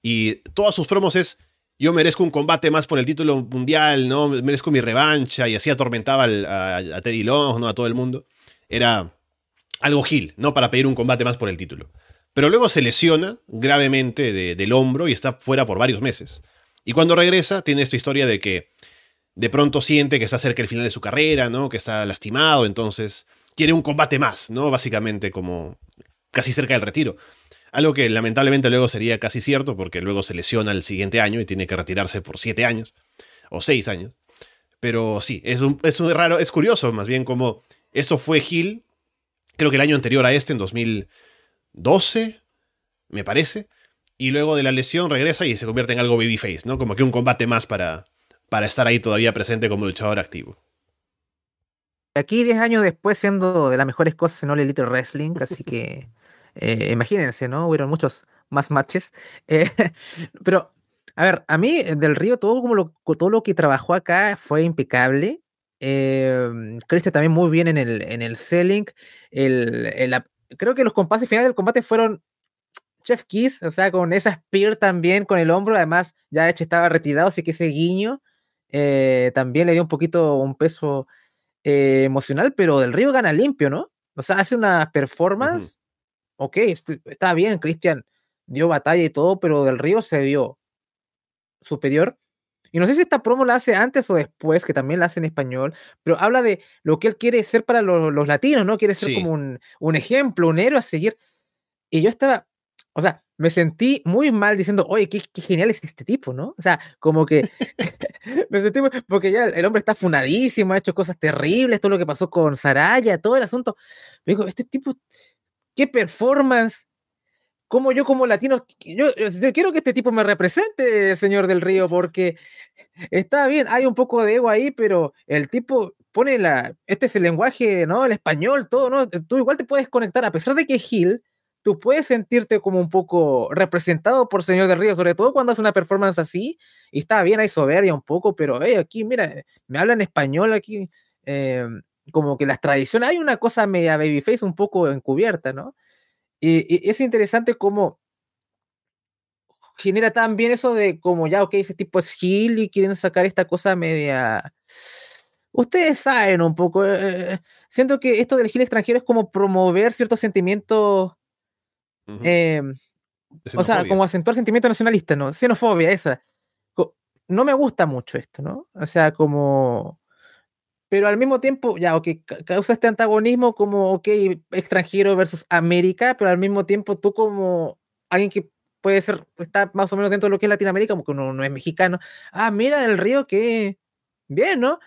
y todas sus promos es yo merezco un combate más por el título mundial, ¿no? Merezco mi revancha y así atormentaba a, Teddy Long, ¿no? A todo el mundo. Era algo gil, ¿no? Para pedir un combate más por el título. Pero luego se lesiona gravemente del hombro y está fuera por varios meses. Y cuando regresa, tiene esta historia de que de pronto siente que está cerca del final de su carrera, ¿no? Que está lastimado, entonces quiere un combate más, ¿no? Básicamente como casi cerca del retiro. Algo que lamentablemente luego sería casi cierto porque luego se lesiona el siguiente año y tiene que retirarse por siete años o seis años. Pero sí, es un, es raro, es curioso más bien como esto fue Gil, creo que el año anterior a este, en 2012, me parece. Y luego de la lesión regresa y se convierte en algo babyface, ¿no? Como que un combate más para, para estar ahí todavía presente como luchador activo. Aquí 10 años después siendo de las mejores cosas en All Elite Wrestling, así que eh, imagínense, ¿no? Hubieron muchos más matches. Eh, pero, a ver, a mí eh, del Río, todo, como lo, todo lo que trabajó acá fue impecable. Eh, también muy bien en el, en el selling. El, creo que los compases finales del combate fueron Chef Kiss, o sea, con esa spear también, con el hombro. Además, ya hecho estaba retirado, así que ese guiño también le dio un poquito un peso emocional, pero del Río gana limpio, ¿no? O sea, hace una performance ok, está bien, Cristian dio batalla y todo, pero Del Río se vio superior. Y no sé si esta promo la hace antes o después, que también la hace en español, pero habla de lo que él quiere ser para los, latinos, ¿no? Quiere ser como un, un, ejemplo, un héroe a seguir. Y yo estaba, o sea, me sentí muy mal diciendo, oye, qué, genial es este tipo, ¿no? O sea, como que me sentí, porque ya el hombre está funadísimo, ha hecho cosas terribles, todo lo que pasó con Saraya, todo el asunto. Me digo, este tipo qué performance. Como yo como latino, yo, quiero que este tipo me represente, señor del Río, porque está bien, hay un poco de ego ahí, pero el tipo pone la, este es el lenguaje, ¿no? El español, todo, ¿no? Tú igual te puedes conectar, a pesar de que Gil, tú puedes sentirte como un poco representado por Señor del Río, sobre todo cuando hace una performance así, y está bien, hay soberbia un poco, pero hey, aquí, mira, me hablan español aquí, eh, como que las tradiciones, hay una cosa media babyface un poco encubierta, ¿no? Y, es interesante cómo genera también eso de como ya, ok, ese tipo es Gil y quieren sacar esta cosa media, ustedes saben un poco, eh, eh, siento que esto del gil extranjero es como promover ciertos sentimientos, em, o sea, como acentuar sentimientos nacionalistas, ¿no? Xenofobia, esa. No me gusta mucho esto, ¿no? O sea, como... Pero al mismo tiempo, ya, ok, causa este antagonismo como, ok, extranjero versus América, pero al mismo tiempo tú como alguien que puede ser, está más o menos dentro de lo que es Latinoamérica, como que uno no es mexicano. Ah, mira del río que bien, ¿no?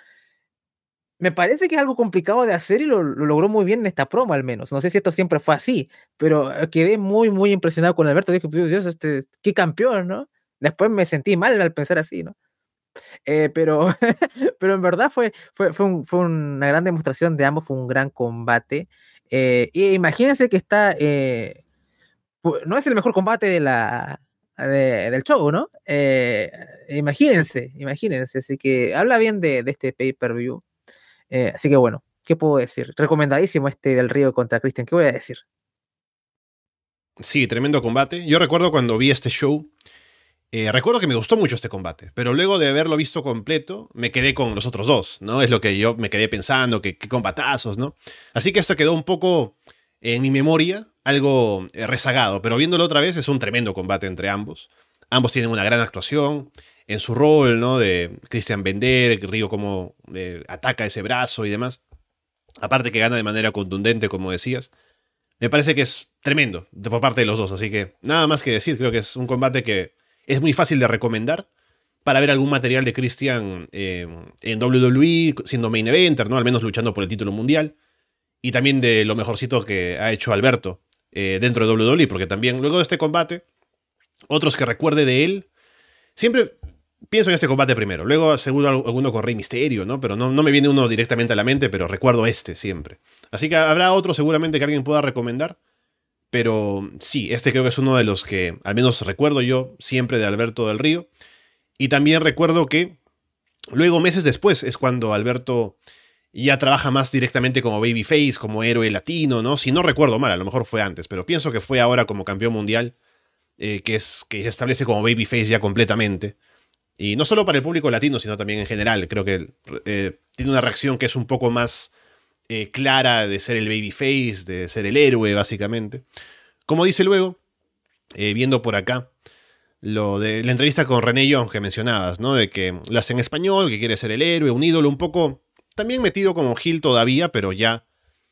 me parece que es algo complicado de hacer y lo, logró muy bien en esta promo al menos. No sé si esto siempre fue así, pero eh, quedé muy, muy impresionado con Alberto. Dije, Dios, este, qué campeón, ¿no? Después me sentí mal al pensar así, ¿no? Eh, pero, pero en verdad fue, fue, fue, una gran demostración de ambos, fue un gran combate. Eh, y imagínense que está, no es el mejor combate de la, del show, ¿no? imagínense, imagínense. Así que habla bien de, de este pay-per-view. Eh, así que bueno, ¿qué puedo decir? Recomendadísimo este del Río contra Christian. ¿Qué voy a decir? Sí, tremendo combate. Yo recuerdo cuando vi este show, eh, recuerdo que me gustó mucho este combate, pero luego de haberlo visto completo, me quedé con los otros dos, ¿no? Es lo que yo me quedé pensando, que qué combatazos, ¿no? Así que esto quedó un poco en mi memoria, algo eh, rezagado, pero viéndolo otra vez es un tremendo combate entre ambos. Ambos tienen una gran actuación en su rol, ¿no? De Christian Bender, Río como eh, ataca ese brazo y demás. Aparte que gana de manera contundente, como decías. Me parece que es tremendo por parte de los dos, así que nada más que decir, creo que es un combate que es muy fácil de recomendar para ver algún material de Christian eh, en WWE, siendo main eventer, ¿no? Al menos luchando por el título mundial. Y también de lo mejorcito que ha hecho Alberto eh, dentro de WWE, porque también luego de este combate, otros que recuerde de él, siempre pienso en este combate primero. Luego seguro alguno con Rey Misterio, ¿no? Pero no, no, me viene uno directamente a la mente, pero recuerdo este siempre. Así que habrá otro seguramente que alguien pueda recomendar. Pero sí, este creo que es uno de los que al menos recuerdo yo siempre de Alberto del Río. Y también recuerdo que luego, meses después, es cuando Alberto ya trabaja más directamente como babyface, como héroe latino, ¿no? Si no recuerdo mal, a lo mejor fue antes, pero pienso que fue ahora como campeón mundial, eh, que, es, que se establece como babyface ya completamente. Y no solo para el público latino, sino también en general. Creo que eh, tiene una reacción que es un poco más eh, clara de ser el babyface, de ser el héroe, básicamente. Como dice luego, eh, viendo por acá, lo de la entrevista con René Young que mencionabas, ¿no? De que lo hace en español, que quiere ser el héroe, un ídolo, un poco también metido como Gil todavía, pero ya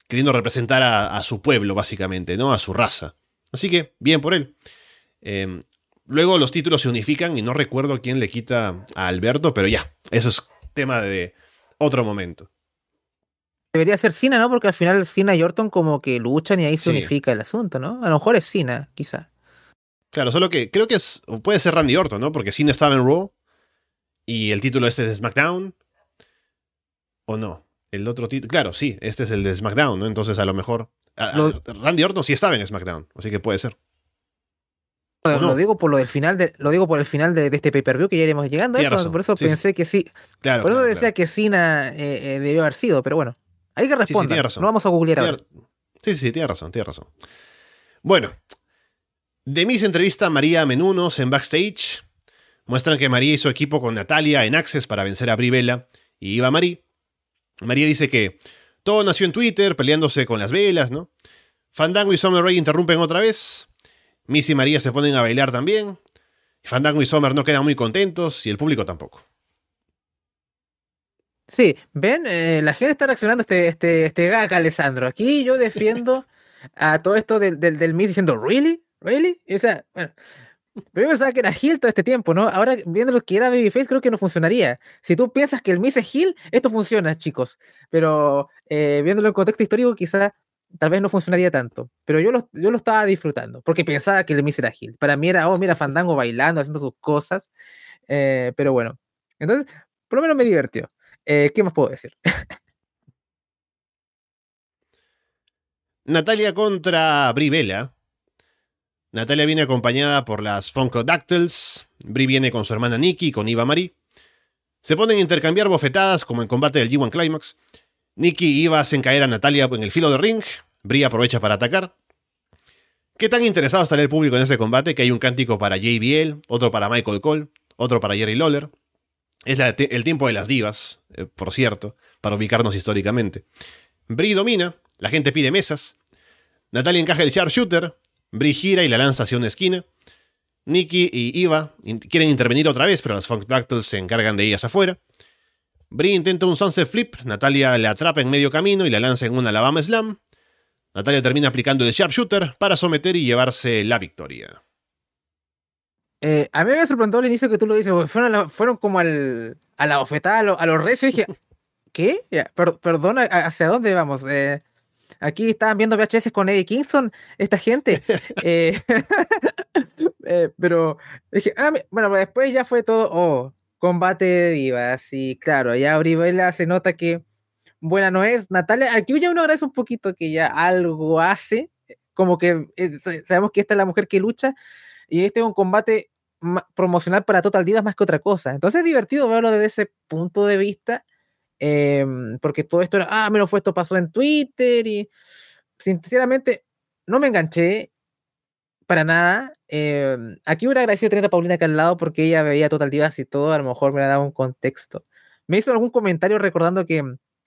queriendo representar a, a, su pueblo, básicamente, ¿no? A su raza. Así que, bien por él. Luego los títulos se unifican y no recuerdo quién le quita a Alberto, pero ya, eso es tema de otro momento. Debería ser Cena, ¿no? Porque al final Cena y Orton como que luchan y ahí se unifica el asunto, ¿no? A lo mejor es Cena, quizá. Claro, solo que creo que es, puede ser Randy Orton, ¿no? Porque Cena estaba en Raw y el título este es de SmackDown. ¿O no? El otro título, claro, sí, este es el de SmackDown, ¿no? Entonces a lo mejor... Randy Orton sí estaba en SmackDown, así que puede ser. Lo digo por lo del final de, lo digo por el final de, este pay-per-view que ya iremos llegando a eso, por eso pensé que sí. por eso decía que Sina eh, eh, debió haber sido, pero bueno, hay que responder. no vamos a googlear ahora. Sí, sí, tiene razón, tiene razón. Bueno, de mis entrevista a María Menunos en backstage, muestran que María y su equipo con Natalia en Access para vencer a Brivela y iba María. María dice que todo nació en Twitter, peleándose con las velas, ¿no? Fandango y Summer Rae interrumpen otra vez, Miss y María se ponen a bailar también. Fandango y Sommer no quedan muy contentos y el público tampoco. Sí, ven, eh, la gente está reaccionando a este, este, este gag, Alessandro. Aquí yo defiendo a todo esto del, del, Miss diciendo, ¿really? ¿really? O sea, bueno. Pero yo pensaba que era Hill todo este tiempo, ¿no? Ahora, viendo lo que era Babyface, creo que no funcionaría. Si tú piensas que el Miss es Hill, esto funciona, chicos. Pero eh, viéndolo en contexto histórico, quizá tal vez no funcionaría tanto, pero yo lo, yo lo estaba disfrutando, porque pensaba que el Miss era Gil. Para mí era, oh, mira, Fandango bailando, haciendo sus cosas, eh, pero bueno. Entonces, por lo menos me divirtió. Eh, ¿Qué más puedo decir? Natalia contra Brie Natalia viene acompañada por las Funkadactyls. Brie viene con su hermana Nikki, con Iva Marie. Se ponen a intercambiar bofetadas como en combate del G1 Climax. Nikki iba a hacer caer a Natalia en el filo de ring. Brie aprovecha para atacar. ¿Qué tan interesado estará el público en ese combate? Que hay un cántico para JBL, otro para Michael Cole, otro para Jerry Lawler. Es el tiempo de las divas, eh, por cierto, para ubicarnos históricamente. Brie domina, la gente pide mesas. Natalia encaja el sharpshooter. Brie gira y la lanza hacia una esquina. Nikki y Eva quieren intervenir otra vez, pero las Funk se encargan de ellas afuera. Brie intenta un sunset flip, Natalia le atrapa en medio camino y la lanza en un Alabama Slam. Natalia termina aplicando el sharpshooter para someter y llevarse la victoria. Eh, a mí me sorprendió al inicio que tú lo dices, fueron, fueron como al, a la bofetada, a, los a recios, y dije, ¿qué? perdona, ¿hacia dónde vamos? Eh, aquí estaban viendo VHS con Eddie Kingston, esta gente. Eh, pero dije, ah, bueno, después ya fue todo, oh, combate de divas, y claro, ya Brivela se nota que buena no es. Natalia, aquí ya uno agradece un poquito que ya algo hace, como que sabemos que esta es la mujer que lucha, y este es un combate promocional para Total Divas más que otra cosa. Entonces es divertido verlo desde ese punto de vista, em, porque todo esto era, ah, menos fue esto pasó en Twitter y sinceramente no me enganché para nada. Em, aquí hubiera agradecido tener a Paulina acá al lado porque ella veía Total Divas y todo, a lo mejor me ha dado un contexto. Me hizo algún comentario recordando que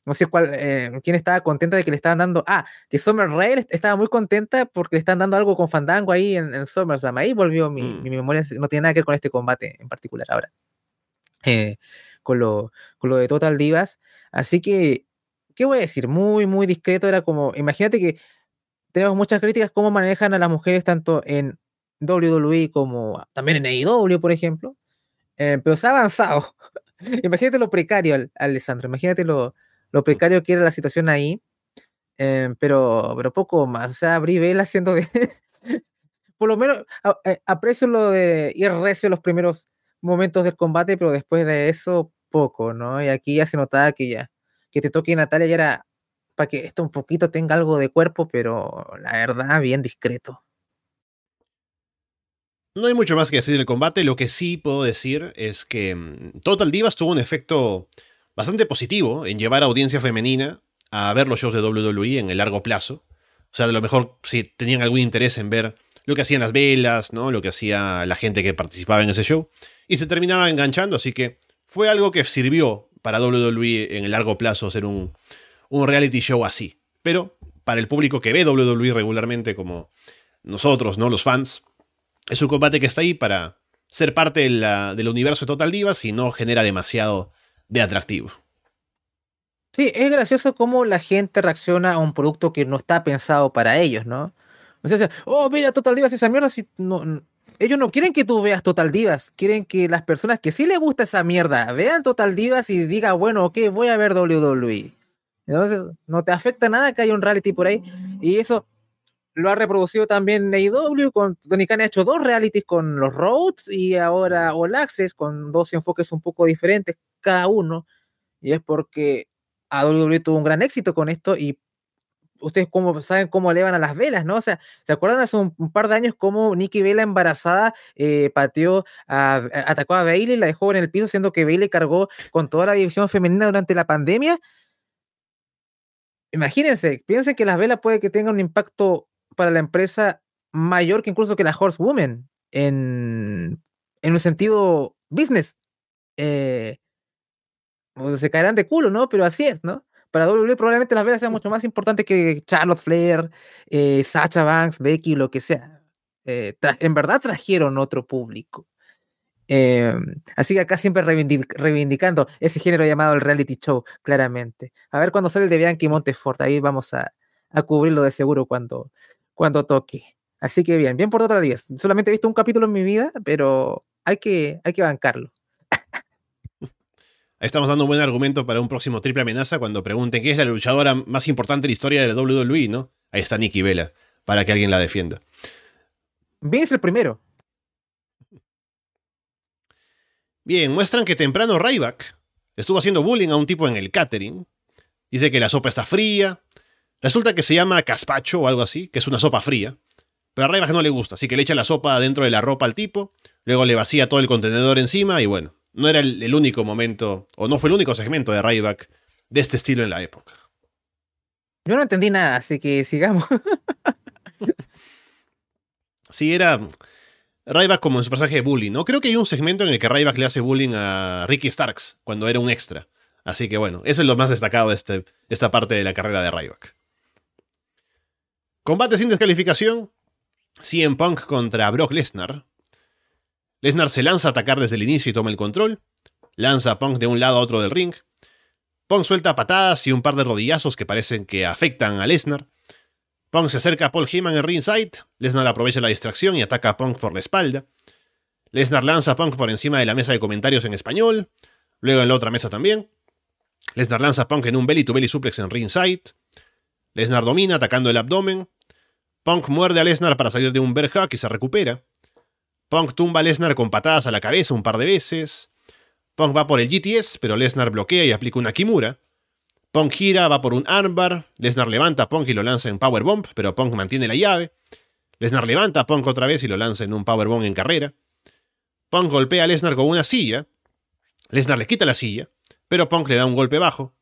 no sé cuál, eh, quién estaba contenta de que le estaban dando. Ah, que Summer Rae estaba muy contenta porque le están dando algo con Fandango ahí en, en SummerSlam. Ahí volvió mi, mm. mi, memoria, no tiene nada que ver con este combate en particular ahora. Eh, con, lo, con lo de Total Divas. Así que, ¿qué voy a decir? Muy, muy discreto. Era como, imagínate que tenemos muchas críticas cómo manejan a las mujeres tanto en WWE como también en AEW, por ejemplo. Eh, pero se ha avanzado. imagínate lo precario, Alessandro. Imagínate lo, lo precario que era la situación ahí, eh, pero, pero poco más. O sea, Brivela haciendo de. por lo menos eh, aprecio lo de ir recio los primeros momentos del combate, pero después de eso, poco, ¿no? Y aquí ya se notaba que ya, que te toque Natalia ya era para que esto un poquito tenga algo de cuerpo, pero la verdad, bien discreto. No hay mucho más que decir del combate. Lo que sí puedo decir es que mm, Total Divas tuvo un efecto bastante positivo en llevar a audiencia femenina a ver los shows de WWE en el largo plazo. O sea, de lo mejor si tenían algún interés en ver lo que hacían las velas, ¿no? Lo que hacía la gente que participaba en ese show. Y se terminaba enganchando, así que fue algo que sirvió para WWE en el largo plazo hacer un, un reality show así. Pero para el público que ve WWE regularmente, como nosotros, ¿no? Los fans, es un combate que está ahí para ser parte del universo de Total Divas y no genera demasiado de atractivo. Sí, es gracioso cómo la gente reacciona a un producto que no está pensado para ellos, ¿no? O sea, oh, mira, Total Divas esa mierda. Ellos no quieren que tú veas Total Divas, quieren que las personas que sí les gusta esa mierda vean Total Divas y digan, bueno, ok, voy a ver WWE. Entonces, no te afecta nada que haya un reality por ahí. Y eso lo ha reproducido también AEW, con Tony Khan ha hecho dos realities con los Roads y ahora All Access con dos enfoques un poco diferentes cada uno. Y es porque AEW tuvo un gran éxito con esto y ustedes cómo, saben cómo elevan a las velas, ¿no? O sea, ¿se acuerdan hace un, par de años cómo Nikki Vela embarazada eh, pateó, atacó a Bailey, la dejó en el piso, siendo que Bailey cargó con toda la división femenina durante la pandemia? Imagínense, piensen que las velas puede que tengan un impacto para la empresa mayor que incluso que la Horsewoman en, en un sentido business. Eh, se caerán de culo, ¿no? Pero así es, ¿no? Para WWE probablemente las velas sean mucho más importantes que Charlotte Flair, eh, Sacha Banks, Becky, lo que sea. Eh, en verdad trajeron otro público. Em, así que acá siempre reivindicando ese género llamado el reality show, claramente. A ver cuando sale el de Bianchi Montefort, ahí vamos a, a cubrirlo de seguro cuando, cuando toque. Así que bien, bien por otra vez. Solamente he visto un capítulo en mi vida, pero hay que, hay que bancarlo. Estamos dando un buen argumento para un próximo triple amenaza cuando pregunten qué es la luchadora más importante de la historia de la WWE, ¿no? Ahí está Nikki Vela, para que alguien la defienda. Bien, es el primero. Bien, muestran que temprano Ryback estuvo haciendo bullying a un tipo en el catering. Dice que la sopa está fría, Resulta que se llama caspacho o algo así, que es una sopa fría. Pero a Ryback no le gusta, así que le echa la sopa dentro de la ropa al tipo, luego le vacía todo el contenedor encima y bueno, no era el, único momento, o no fue el único segmento de Ryback de este estilo en la época. Yo no entendí nada, así que sigamos. sí, era... Ryback como en su personaje de bullying, ¿no? Creo que hay un segmento en el que Ryback le hace bullying a Ricky Starks cuando era un extra. Así que bueno, eso es lo más destacado de este, esta parte de la carrera de Ryback. Combate sin descalificación. CM Punk contra Brock Lesnar. Lesnar se lanza a atacar desde el inicio y toma el control. Lanza a Punk de un lado a otro del ring. Punk suelta patadas y un par de rodillazos que parecen que afectan a Lesnar. Punk se acerca a Paul Heyman en ringside. Lesnar aprovecha la distracción y ataca a Punk por la espalda. Lesnar lanza a Punk por encima de la mesa de comentarios en español. Luego en la otra mesa también. Lesnar lanza a Punk en un belly to belly suplex en ringside. Lesnar domina atacando el abdomen. Punk muerde a Lesnar para salir de un bear y se recupera. Punk tumba a Lesnar con patadas a la cabeza un par de veces. Punk va por el GTS, pero Lesnar bloquea y aplica una Kimura. Punk gira, va por un armbar. Lesnar levanta a Punk y lo lanza en Powerbomb, pero Punk mantiene la llave. Lesnar levanta a Punk otra vez y lo lanza en un Powerbomb en carrera. Punk golpea a Lesnar con una silla. Lesnar le quita la silla, pero Punk le da un golpe bajo.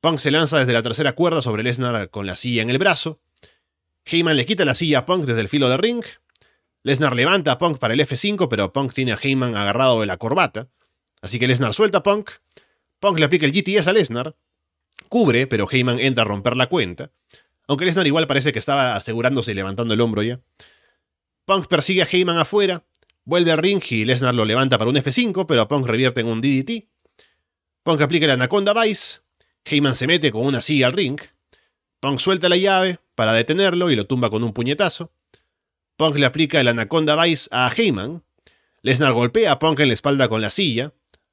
Punk se lanza desde la tercera cuerda sobre Lesnar con la silla en el brazo. Heyman le quita la silla a Punk desde el filo de ring. Lesnar levanta a Punk para el F5, pero Punk tiene a Heyman agarrado de la corbata. Así que Lesnar suelta a Punk. Punk le aplica el GTS a Lesnar. Cubre, pero Heyman entra a romper la cuenta. Aunque Lesnar igual parece que estaba asegurándose y levantando el hombro ya. Punk persigue a Heyman afuera. Vuelve al ring y Lesnar lo levanta para un F5, pero Punk revierte en un DDT. Punk aplica el Anaconda Vice. Heyman se mete con una silla al ring. Punk suelta la llave para detenerlo y lo tumba con un puñetazo. Punk le aplica el Anaconda Vice a Heyman. Lesnar golpea a Punk en la espalda con la silla.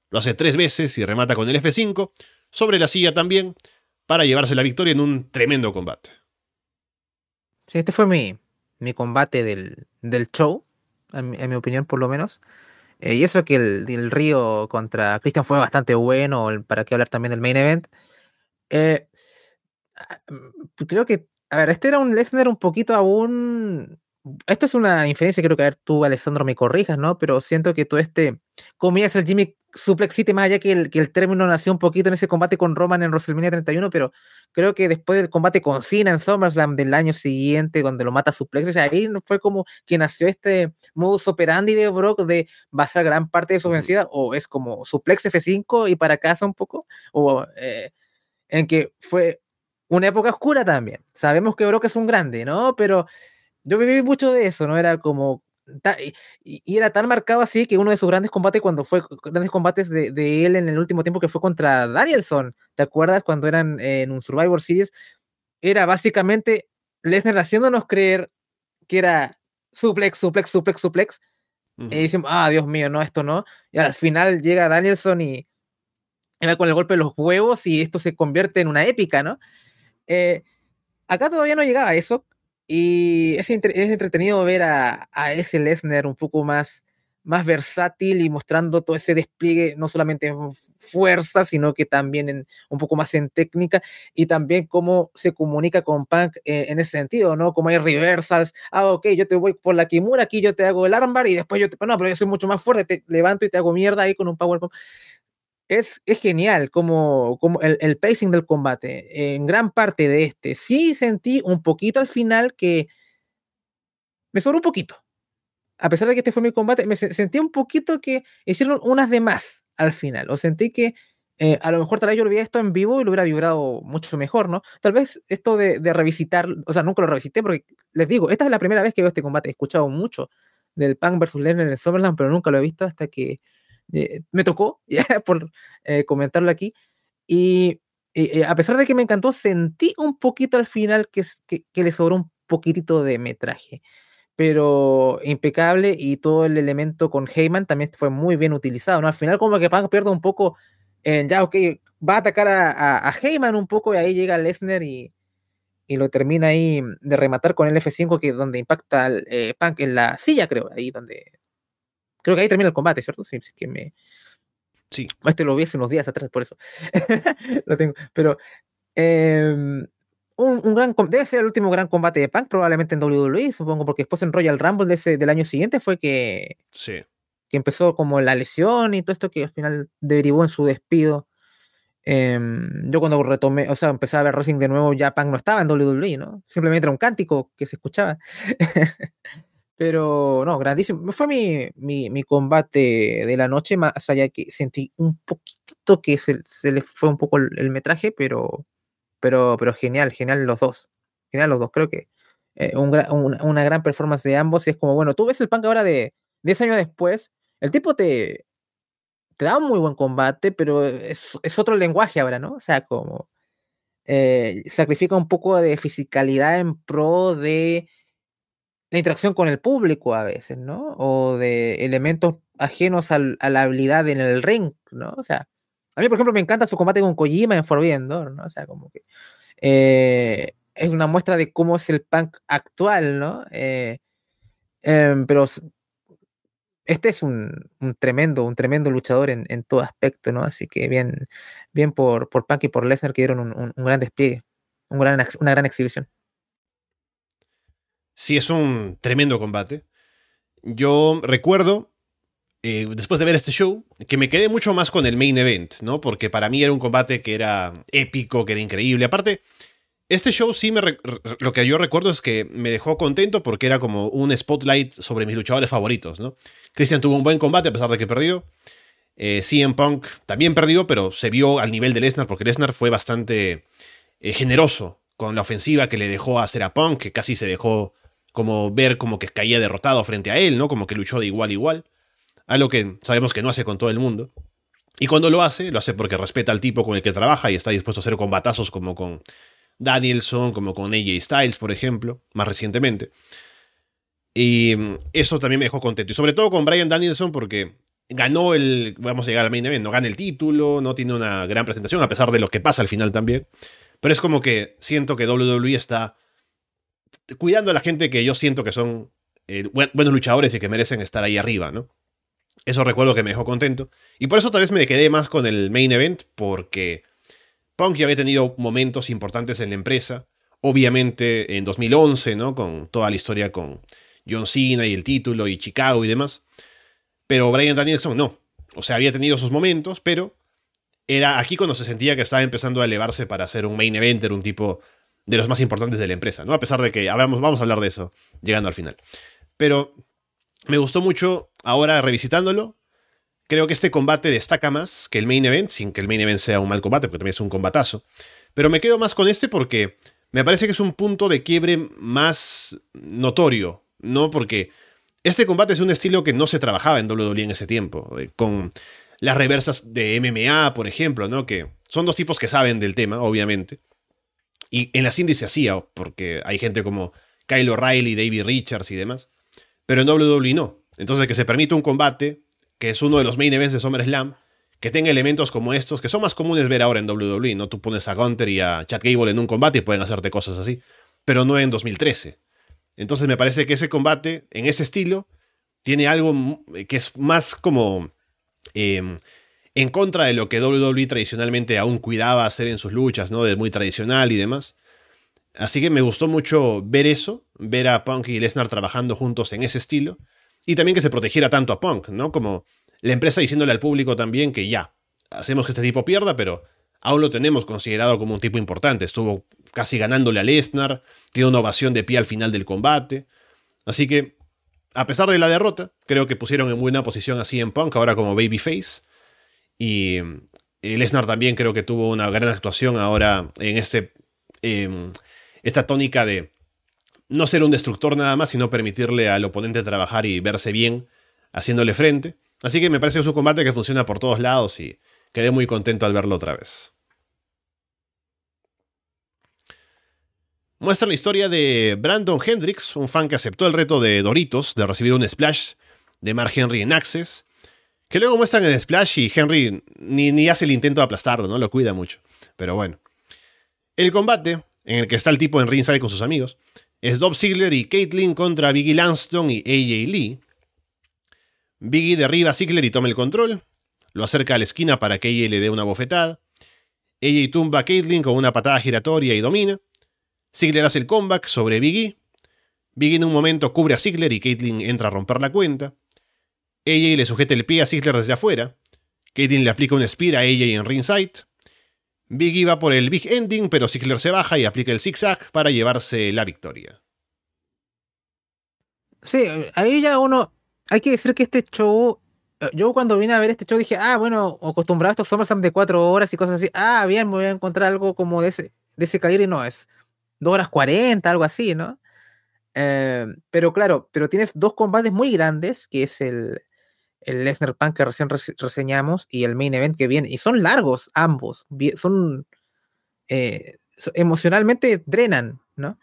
Lo hace tres veces y remata con el F5 sobre la silla también para llevarse la victoria en un tremendo combate. Sí, este fue mi, mi combate del, del show, en mi, opinión por lo menos. Eh, y eso que el, el, Río contra Christian fue bastante bueno, para que hablar también del main event. Eh, creo que, a ver, este era un Lesnar un poquito aún esto es una inferencia, creo que a ver tú, Alessandro, me corrijas, ¿no? Pero siento que todo este, comillas, el Jimmy Suplex City, más allá que el, que el término nació un poquito en ese combate con Roman en WrestleMania 31, pero creo que después del combate con Cena en SummerSlam del año siguiente, donde lo mata Suplex, o sea, ahí fue como que nació este modus operandi de Brock de basar gran parte de su ofensiva, o es como Suplex F5 y para casa un poco, o eh, en que fue una época oscura también. Sabemos que Brock es un grande, ¿no? Pero yo viví mucho de eso, ¿no? Era como. Y, y, era tan marcado así que uno de sus grandes combates, cuando fue grandes combates de, de, él en el último tiempo, que fue contra Danielson, ¿te acuerdas? Cuando eran en un Survivor Series, era básicamente Lesnar haciéndonos creer que era suplex, suplex, suplex, suplex. Uh -huh. Y decimos, ah, Dios mío, no, esto no. Y al final llega Danielson y, y va con el golpe de los huevos y esto se convierte en una épica, ¿no? Eh, acá todavía no llegaba eso. Y es, entre, es entretenido ver a, a, ese Lesnar un poco más, más versátil y mostrando todo ese despliegue, no solamente en fuerza, sino que también en, un poco más en técnica y también cómo se comunica con Punk en, en ese sentido, ¿no? Como hay reversals, ah, ok, yo te voy por la Kimura, aquí yo te hago el armbar y después yo te, no, pero yo soy mucho más fuerte, te levanto y te hago mierda ahí con un powerbomb es, es, genial como, como el, el, pacing del combate. En gran parte de este, sí sentí un poquito al final que me sobró un poquito. A pesar de que este fue mi combate, me sentí un poquito que hicieron unas de más al final. O sentí que eh, a lo mejor tal vez yo lo hubiera esto en vivo y lo hubiera vibrado mucho mejor, ¿no? Tal vez esto de, de revisitar, o sea, nunca lo revisité porque les digo, esta es la primera vez que veo este combate. He escuchado mucho del Punk versus Lennon en el Summerland, pero nunca lo he visto hasta que eh, me tocó, por eh, comentarlo aquí. Y, a pesar de que me encantó, sentí un poquito al final que, que, que, le sobró un poquitito de metraje. Pero impecable y todo el elemento con Heyman también fue muy bien utilizado. ¿no? Al final, como que Punk pierde un poco en ya, ok, va a atacar a, a, a Heyman un poco y ahí llega Lesnar y, y lo termina ahí de rematar con el F5, que es donde impacta el, eh, Punk en la silla, creo, ahí donde Creo que ahí termina el combate, ¿cierto? Sí, sí que me. Sí. Este lo vi hace unos días atrás, por eso. lo tengo. Pero. Eh, un, un, gran. Debe ser el último gran combate de Punk, probablemente en WWE, supongo, porque después en Royal Rumble de ese, del año siguiente fue que. Sí. Que empezó como la lesión y todo esto que al final derivó en su despido. Eh, yo cuando retomé, o sea, empecé a ver Wrestling de nuevo, ya Punk no estaba en WWE, ¿no? Simplemente era un cántico que se escuchaba. Pero no, grandísimo. Fue mi, mi, mi, combate de la noche, más allá que sentí un poquito que se, se le fue un poco el, metraje, pero, pero, pero genial, genial los dos. Genial los dos. Creo que eh, un, una gran performance de ambos. Y es como, bueno, tú ves el punk ahora de 10 años después, el tipo te, te da un muy buen combate, pero es, es otro lenguaje ahora, ¿no? O sea, como eh, sacrifica un poco de fisicalidad en pro de la interacción con el público a veces, ¿no? O de elementos ajenos a la habilidad en el ring, ¿no? O sea, a mí, por ejemplo, me encanta su combate con Kojima en Forbidden Door, ¿no? O sea, como que eh, es una muestra de cómo es el punk actual, ¿no? Eh, em, pero este es un, tremendo, un tremendo luchador en, todo aspecto, ¿no? Así que bien, bien por, por Punk y por Lesnar que dieron un, gran despliegue, un gran, una gran exhibición. Sí, es un tremendo combate. Yo recuerdo, eh, después de ver este show, que me quedé mucho más con el main event, ¿no? Porque para mí era un combate que era épico, que era increíble. Aparte, este show sí me lo que yo recuerdo es que me dejó contento porque era como un spotlight sobre mis luchadores favoritos, ¿no? Christian tuvo un buen combate a pesar de que perdió. Eh, CM Punk también perdió, pero se vio al nivel de Lesnar porque Lesnar fue bastante eh, generoso con la ofensiva que le dejó hacer a Punk, que casi se dejó como ver como que caía derrotado frente a él, ¿no? Como que luchó de igual a igual. Algo que sabemos que no hace con todo el mundo. Y cuando lo hace, lo hace porque respeta al tipo con el que trabaja y está dispuesto a hacer combatazos como con Danielson, como con AJ Styles, por ejemplo, más recientemente. Y mm, eso también me dejó contento. Y sobre todo con Brian Danielson porque ganó el, vamos a llegar al main event, no gana el título, no tiene una gran presentación, a pesar de lo que pasa al final también. Pero es como que siento que WWE está cuidando a la gente que yo siento que son eh, buenos luchadores y que merecen estar ahí arriba, ¿no? Eso recuerdo que me dejó contento. Y por eso tal vez me quedé más con el main event, porque Punk ya había tenido momentos importantes en la empresa. Obviamente en 2011, ¿no? Con toda la historia con John Cena y el título y Chicago y demás. Pero Brian Danielson no. O sea, había tenido sus momentos, pero era aquí cuando se sentía que estaba empezando a elevarse para ser un main eventer, un tipo de los más importantes de la empresa, ¿no? A pesar de que vamos, vamos a hablar de eso llegando al final. Pero me gustó mucho ahora revisitándolo Creo que este combate destaca más que el main event, sin que el main event sea un mal combate, porque también es un combatazo. Pero me quedo más con este porque me parece que es un punto de quiebre más notorio, ¿no? Porque este combate es un estilo que no se trabajaba en WWE en ese tiempo, eh, con las reversas de MMA, por ejemplo, ¿no? Que son dos tipos que saben del tema, obviamente. Y en las indies se hacía, porque hay gente como Kyle O'Reilly, David Richards y demás. Pero en WWE no. Entonces que se permite un combate que es uno de los main events de SummerSlam, que tenga elementos como estos, que son más comunes ver ahora en WWE, ¿no? Tú pones a Gunter y a Chad Gable en un combate y pueden hacerte cosas así, pero no en 2013. Entonces me parece que ese combate, en ese estilo, tiene algo que es más como em, en contra de lo que WWE tradicionalmente aún cuidaba hacer en sus luchas, ¿no? De muy tradicional y demás. Así que me gustó mucho ver eso, ver a Punk y Lesnar trabajando juntos en ese estilo. Y también que se protegiera tanto a Punk, ¿no? Como la empresa diciéndole al público también que ya, hacemos que este tipo pierda, pero aún lo tenemos considerado como un tipo importante. Estuvo casi ganándole a Lesnar, tiene una ovación de pie al final del combate. Así que, a pesar de la derrota, creo que pusieron en buena posición así en Punk, ahora como babyface. Y Lesnar también creo que tuvo una gran actuación ahora en este, em, esta tónica de no ser un destructor nada más, sino permitirle al oponente trabajar y verse bien haciéndole frente. Así que me parece un combate que funciona por todos lados y quedé muy contento al verlo otra vez. Muestra la historia de Brandon Hendricks, un fan que aceptó el reto de Doritos de recibir un splash de Mark Henry en Access, que luego muestran el splash y Henry ni, ni hace el intento de aplastarlo, no lo cuida mucho. Pero bueno. El combate, en el que está el tipo en ringside con sus amigos, es Dob Ziggler y Caitlyn contra Biggie Langston y AJ Lee. Biggie derriba a Ziggler y toma el control. Lo acerca a la esquina para que AJ le dé una bofetada. AJ tumba a Caitlyn con una patada giratoria y domina. Ziggler hace el comeback sobre Biggie. Biggie en un momento cubre a Ziggler y Caitlyn entra a romper la cuenta. AJ le sujeta el pie a Ziggler desde afuera. Caitlyn le aplica un spear a AJ en ringside. Biggie va por el Big Ending, pero Ziggler se baja y aplica el zigzag para llevarse la victoria. Sí, ahí ya uno, hay que decir que este show, eh, yo cuando vine a ver este show dije, ah, bueno, acostumbrado a estos SummerSlam de cuatro horas y cosas así, ah, bien, me voy a encontrar algo como de ese, de ese calibre y no, es dos horas cuarenta, algo así, ¿no? Eh, pero claro, pero tienes dos combates muy grandes, que es el, el Lesnar Punk que recién reseñamos y el main event que viene, y son largos ambos, son eh, emocionalmente drenan, ¿no?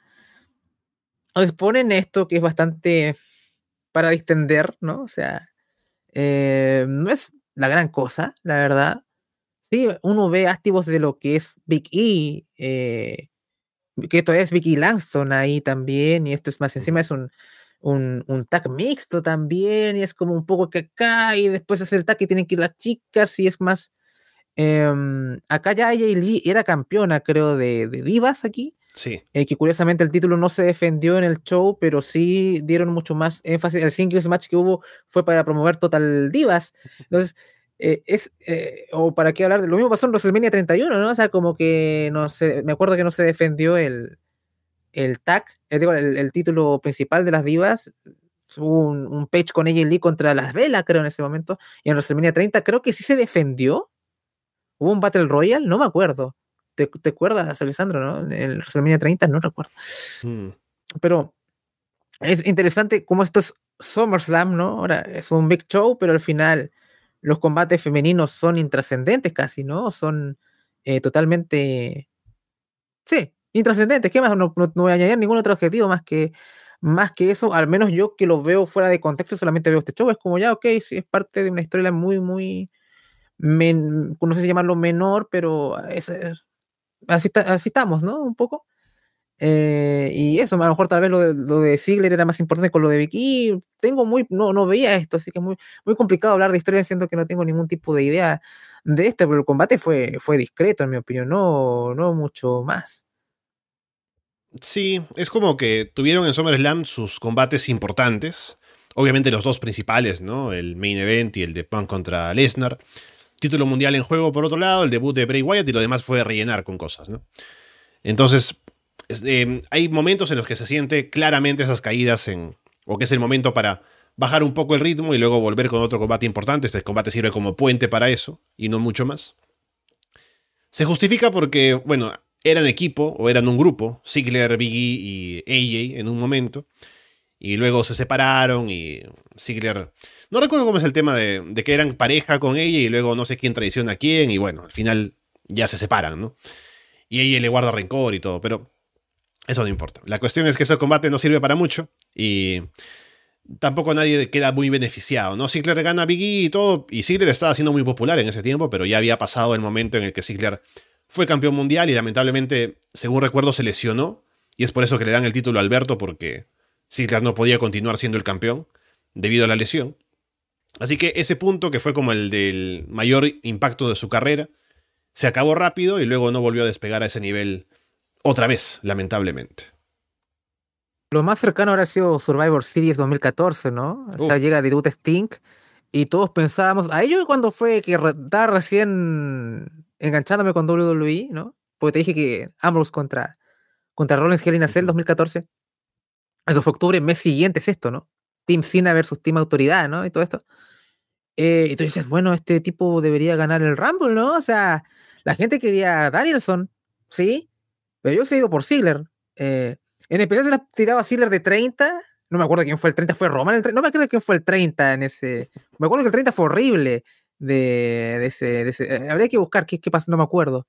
Entonces ponen esto que es bastante para distender, ¿no? O sea, eh, no es la gran cosa, la verdad. Sí, uno ve activos de lo que es Big E, eh, que esto es Vicky Langston ahí también, y esto es más encima, es un, un, un tag mixto también, y es como un poco que acá, y después es el tag que tienen que ir las chicas, y es más. Em, acá ya ella era campeona, creo, de, de divas aquí. Sí. Eh, que curiosamente el título no se defendió en el show, pero sí dieron mucho más énfasis. El singles match que hubo fue para promover Total Divas. Entonces, eh, es, eh, o para qué hablar, de, lo mismo pasó en WrestleMania 31, ¿no? O sea, como que no sé, me acuerdo que no se defendió el, el tag, el, el, título principal de las divas. Un, un page con ella y Lee contra las velas, creo, en ese momento. Y en WrestleMania 30 creo que sí se defendió. Hubo un Battle Royale, no me acuerdo. ¿Te, te acuerdas, Alessandro, no? En WrestleMania 30, no recuerdo. Mm. Pero es interesante cómo esto es SummerSlam, ¿no? Ahora es un big show, pero al final los combates femeninos son intrascendentes casi, ¿no? Son eh, totalmente... Sí, intrascendentes. ¿Qué más? No, voy a añadir ningún otro objetivo más que, más que eso. Al menos yo que lo veo fuera de contexto, solamente veo este show. Es como ya, ok, sí, es parte de una historia muy, muy... no sé si llamarlo menor, pero es, así, así estamos, ¿no? Un poco. Eh, y eso, a lo mejor tal vez lo de, lo de Ziggler era más importante con lo de Vicky. Tengo muy, no, no veía esto, así que es muy, muy complicado hablar de historia siendo que no tengo ningún tipo de idea de este, pero el combate fue, fue discreto, en mi opinión, no, no mucho más. Sí, es como que tuvieron en SummerSlam sus combates importantes. Obviamente los dos principales, ¿no? El main event y el de Punk contra Lesnar título mundial en juego por otro lado, el debut de Bray Wyatt y lo demás fue rellenar con cosas, ¿no? Entonces, eh, hay momentos en los que se siente claramente esas caídas en, o que es el momento para bajar un poco el ritmo y luego volver con otro combate importante. Este combate sirve como puente para eso y no mucho más. Se justifica porque, bueno, eran equipo o eran un grupo, Ziggler, Biggie y AJ en un momento, y luego se separaron y Ziggler no recuerdo cómo es el tema de, que eran pareja con ella y luego no sé quién traiciona a quién y bueno, al final ya se separan, ¿no? Y ella le guarda rencor y todo, pero eso no importa. La cuestión es que ese combate no sirve para mucho y tampoco nadie queda muy beneficiado, ¿no? Ziggler gana a Biggie y todo, y Ziggler estaba siendo muy popular en ese tiempo, pero ya había pasado el momento en el que Ziggler fue campeón mundial y lamentablemente, según recuerdo, se lesionó y es por eso que le dan el título a Alberto porque Ziggler no podía continuar siendo el campeón debido a la lesión. Así que ese punto, que fue como el del mayor impacto de su carrera, se acabó rápido y luego no volvió a despegar a ese nivel otra vez, lamentablemente. Lo más cercano habrá sido Survivor Series 2014, ¿no? O sea, llega Debut Stink y todos pensábamos, a ello cuando fue que estaba recién enganchándome con WWE, ¿no? Porque te dije que Ambrose contra, contra Rollins Hell in Cell 2014. Eso fue octubre, mes siguiente es esto, ¿no? Team Cena versus Team Autoridad, ¿no? Y todo esto. Eh, y tú dices, bueno, este tipo debería ganar el Rumble, ¿no? O sea, la gente quería a Danielson, ¿sí? Pero yo he ido por Ziggler. Eh, en especial se la tiraba a Ziggler de 30. No me acuerdo quién fue el 30, fue Roman. El no me acuerdo quién fue el 30 en ese. Me acuerdo que el 30 fue horrible. De, de ese, de ese, eh, habría que buscar qué, qué pasó, no me acuerdo.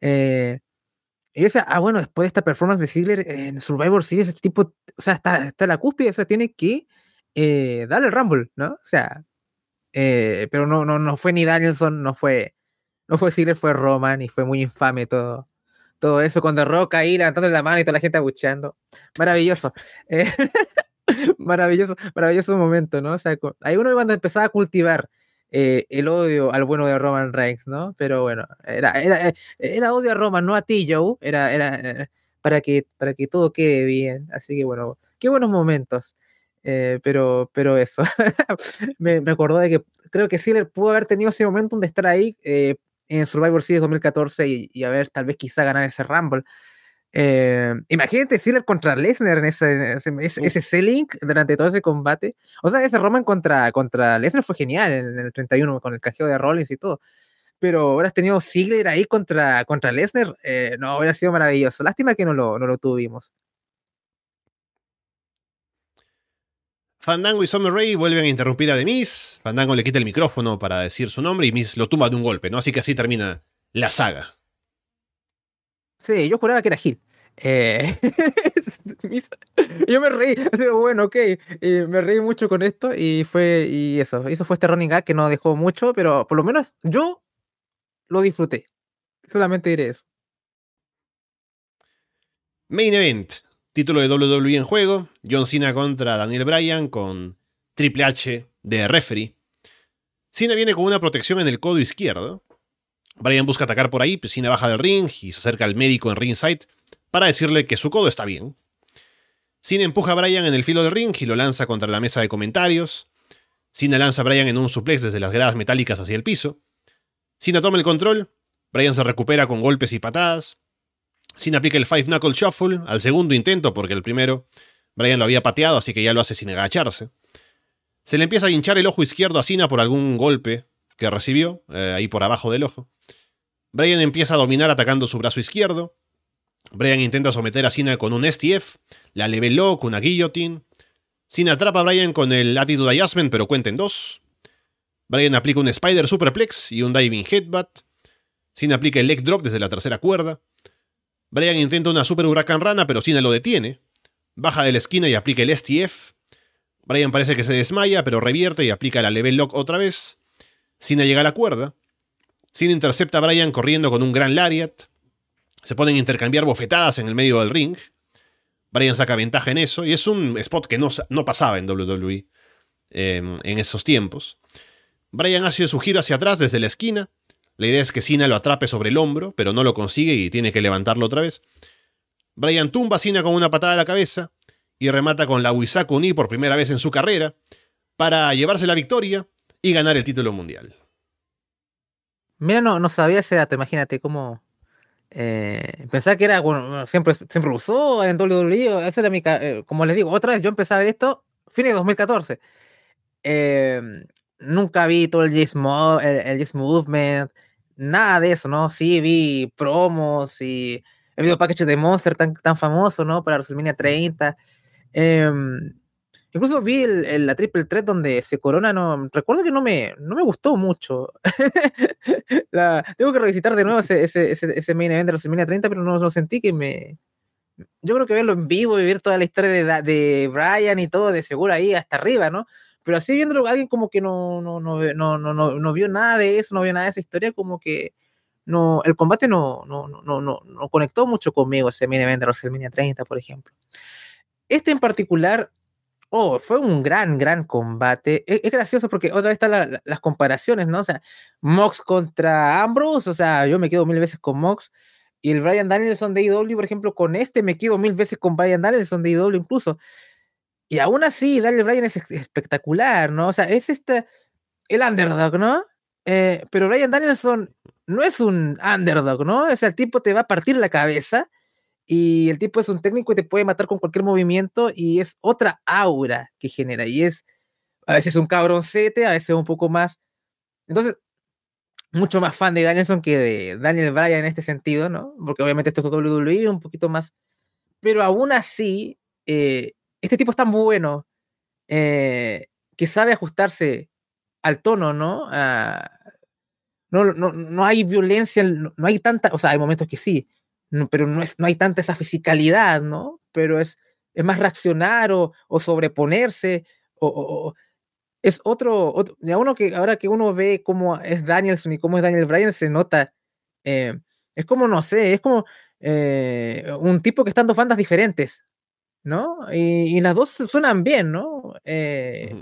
Eh, y yo decía, ah, bueno, después de esta performance de Ziggler en Survivor Series, este tipo, o sea, está, está en la cúspide, o sea, tiene que eh, darle el Rumble, ¿no? O sea, eh, pero no, no, no fue ni Danielson, no fue, no fue Ziggler, fue Roman y fue muy infame todo, todo eso con The Rock ahí levantando la mano y toda la gente abucheando. Maravilloso. Eh, maravilloso, maravilloso momento, ¿no? O sea, ahí uno cuando empezaba a cultivar eh, el odio al bueno de Roman Reigns, ¿no? Pero bueno, era, era, era odio a Roman, no a ti, Joe, era, era para, que, para que todo quede bien. Así que bueno, qué buenos momentos. Eh, pero, pero eso, me, me, acordó de que creo que Sealer pudo haber tenido ese momento de estar ahí eh, en Survivor Series 2014 y, y, a ver, tal vez quizá ganar ese Rumble. Eh, imagínate Ziggler contra Lesnar en ese, ese, selling durante todo ese combate. O sea, ese Roman contra, contra Lesnar fue genial en, el 31 con el cajeo de Rollins y todo. Pero ahora has tenido Ziggler ahí contra, contra Lesnar, eh, no, hubiera sido maravilloso. Lástima que no lo, no lo tuvimos. Fandango y Summer Rae vuelven a interrumpir a Demis. Fandango le quita el micrófono para decir su nombre y Miss lo tumba de un golpe, ¿no? Así que así termina la saga. Sí, yo juraba que era Gil. Eh, yo me reí, así, bueno, ok, me reí mucho con esto y fue, y eso, eso fue este running gag que no dejó mucho, pero por lo menos yo lo disfruté. Solamente diré eso. Main Event. Título de WWE en juego. John Cena contra Daniel Bryan con Triple H de referee. Cena viene con una protección en el codo izquierdo. Bryan busca atacar por ahí, Cena baja del ring y se acerca al médico en ringside para decirle que su codo está bien. Cena empuja a Bryan en el filo del ring y lo lanza contra la mesa de comentarios. Cena lanza a Bryan en un suplex desde las gradas metálicas hacia el piso. Cena toma el control. Bryan se recupera con golpes y patadas. Sin aplica el Five Knuckle Shuffle al segundo intento, porque el primero Brian lo había pateado, así que ya lo hace sin agacharse. Se le empieza a hinchar el ojo izquierdo a Cena por algún golpe que recibió, eh, ahí por abajo del ojo. Brian empieza a dominar atacando su brazo izquierdo. Brian intenta someter a Cena con un STF, la level lock, una guillotine. Cena atrapa a Brian con el Attitude Adjustment, pero cuenta en dos. Brian aplica un Spider Superplex y un Diving Headbutt. Cena aplica el Leg Drop desde la tercera cuerda. Brian intenta una super huracán rana, pero Cena lo detiene. Baja de la esquina y aplica el STF. Brian parece que se desmaya, pero revierte y aplica la level lock otra vez. Cena llega a la cuerda. Cena intercepta a Brian corriendo con un gran lariat. Se ponen a intercambiar bofetadas en el medio del ring. Brian saca ventaja en eso y es un spot que no, no pasaba en WWE em, en esos tiempos. Brian hace su giro hacia atrás desde la esquina la idea es que Cena lo atrape sobre el hombro, pero no lo consigue y tiene que levantarlo otra vez. Brian tumba a Cena con una patada a la cabeza y remata con la Wisaku Ni por primera vez en su carrera para llevarse la victoria y ganar el título mundial. Mira, no, no sabía ese dato, imagínate cómo. Eh, pensaba que era, bueno, siempre, siempre lo usó en WWE, esa era mi, eh, como les digo, otra vez yo empecé a ver esto, fin de 2014. Eh, nunca vi todo el Yes, el, Movement, nada de eso, ¿no? Sí vi promos y el video package de Monster tan, tan famoso, ¿no? Para WrestleMania 30. Em, incluso vi el, la Triple Threat donde se corona, no, recuerdo que no me, no me gustó mucho. tengo que revisitar de nuevo ese, ese, ese, main event de WrestleMania 30, pero no, lo sentí que me... Yo creo que verlo en vivo y ver toda la historia de, de Brian y todo, de seguro ahí hasta arriba, ¿no? Pero así viéndolo, alguien como que no, no, no, no, no, no, vio nada de eso, no vio nada de esa historia, como que no, el combate no, no, no, no, no conectó mucho conmigo, ese mini event de WrestleMania 30, por ejemplo. Este en particular, oh, fue un gran, gran combate. E, es, gracioso porque otra vez están las comparaciones, ¿no? O sea, Mox contra Ambrose, o sea, yo me quedo mil veces con Mox. Y el Brian Danielson de IW, por ejemplo, con este me quedo mil veces con Brian Danielson de IW incluso. Y aún así, Daniel Bryan es espectacular, ¿no? O sea, es este, el underdog, ¿no? Eh, pero Bryan Danielson no es un underdog, ¿no? O sea, el tipo te va a partir la cabeza y el tipo es un técnico y te puede matar con cualquier movimiento y es otra aura que genera y es a veces un cabroncete, a veces un poco más. Entonces, mucho más fan de Danielson que de Daniel Bryan en este sentido, ¿no? Porque obviamente esto es WWE un poquito más. Pero aún así, eh, este tipo es tan bueno eh, que sabe ajustarse al tono, ¿no? no, no, no, hay violencia, no, hay tanta, o sea, hay momentos que sí, pero no, es, no hay tanta esa fisicalidad, ¿no? Pero es, es más reaccionar o, sobreponerse, o, es otro, otro, ya uno que ahora que uno ve cómo es Danielson y cómo es Daniel Bryan, se nota, eh, es como, no sé, es como eh, un tipo que está en dos bandas diferentes, ¿no? Y, las dos suenan bien, ¿no? Eh,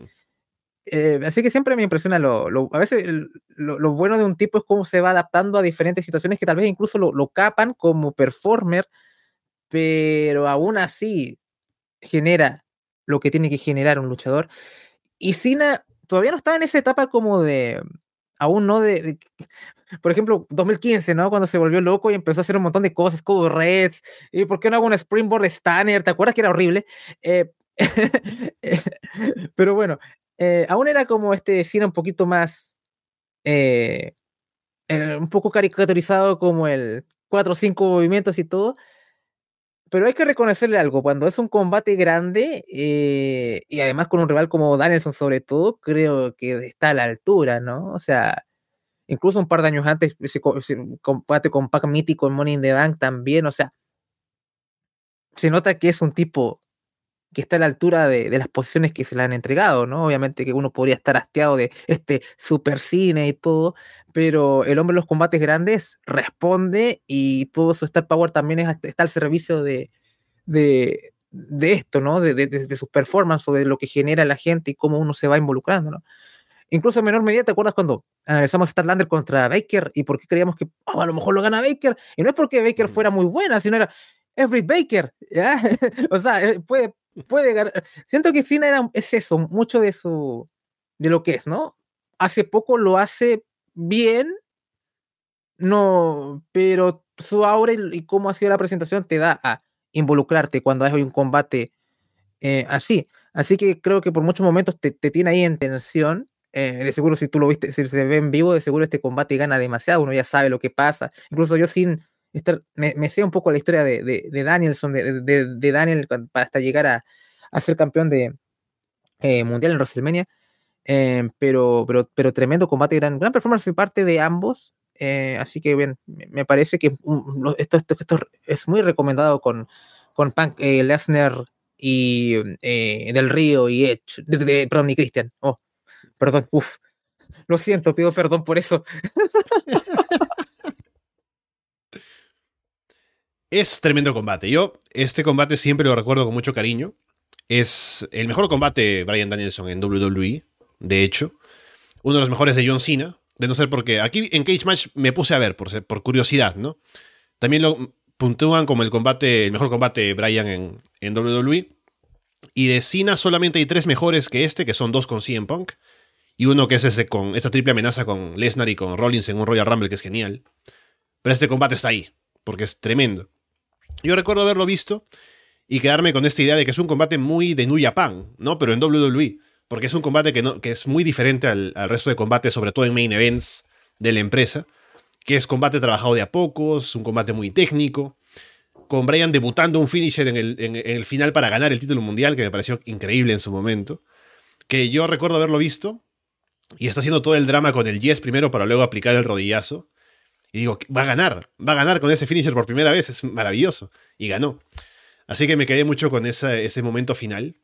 eh, así que siempre me impresiona lo, a veces lo, bueno de un tipo es cómo se va adaptando a diferentes situaciones que tal vez incluso lo, capan como performer, pero aún así genera lo que tiene que generar un luchador. Y Cena todavía no está en esa etapa como de aún no de, por ejemplo, 2015, ¿no? Cuando se volvió loco y empezó a hacer un montón de cosas, como Reds, y por qué no hago un Springboard Stanner, ¿te acuerdas que era horrible? Eh, pero bueno, eh, aún era como este cine un poquito más, eh, un poco caricaturizado como el 4 o 5 movimientos y todo, pero hay que reconocerle algo, cuando es un combate grande y además con un rival como Danielson sobre todo, creo que está a la altura, ¿no? O sea, incluso un par de años antes, combate con Pac mítico en Money in the Bank también, o sea, se nota que es un tipo que está a la altura de, las posiciones que se le han entregado, ¿no? Obviamente que uno podría estar hastiado de este super cine y todo, pero el hombre en los combates grandes responde y todo su Star Power también está al servicio de, de, esto, ¿no? De, de, sus performances o de lo que genera la gente y cómo uno se va involucrando, ¿no? Incluso en menor medida, ¿te acuerdas cuando analizamos Statlander contra Baker y por qué creíamos que oh, a lo mejor lo gana Baker? Y no es porque Baker mm. fuera muy buena, sino era Every Baker. o sea, eh, puede, puede ganar. Siento que Cena era, es eso, mucho de su de lo que es, ¿no? Hace poco lo hace bien, no, pero su aura y, cómo ha sido la presentación te da a involucrarte cuando hay un combate eh, así. Así que creo que por muchos momentos te, te tiene ahí en tensión eh, de seguro si tú lo viste, si se ve en vivo, de seguro este combate gana demasiado, uno ya sabe lo que pasa. Incluso yo sin estar, me, sé un poco la historia de, de, Danielson, de, de, Daniel, hasta llegar a, a ser campeón de eh, mundial en WrestleMania. Eh, pero, pero, pero tremendo combate, gran, gran performance de parte de ambos. así que bien, me parece que esto, esto, esto, es muy recomendado con, con Punk, Lesnar y Del Río y Edge, de, perdón, y Christian. Oh, Perdón, uff. Lo siento, pido perdón por eso. es tremendo combate. Yo este combate siempre lo recuerdo con mucho cariño. Es el mejor combate Brian Danielson en WWE, de hecho. Uno de los mejores de John Cena. De no ser porque aquí en Cage Match me puse a ver por, curiosidad, ¿no? También lo puntúan como el combate, el mejor combate Brian en, en WWE. Y de Cena solamente hay tres mejores que este, que son dos con CM Punk y uno que es ese con esta triple amenaza con Lesnar y con Rollins en un Royal Rumble que es genial. Pero este combate está ahí, porque es tremendo. Yo recuerdo haberlo visto y quedarme con esta idea de que es un combate muy de New Japan, ¿no? Pero en WWE, porque es un combate que, no, que es muy diferente al, resto de combates, sobre todo en main events de la empresa, que es combate trabajado de a pocos, un combate muy técnico, con Brian debutando un finisher en el, en el final para ganar el título mundial, que me pareció increíble en su momento, que yo recuerdo haberlo visto y está haciendo todo el drama con el yes primero para luego aplicar el rodillazo. Y digo, va a ganar, va a ganar con ese finisher por primera vez, es maravilloso. Y ganó. Así que me quedé mucho con ese momento final.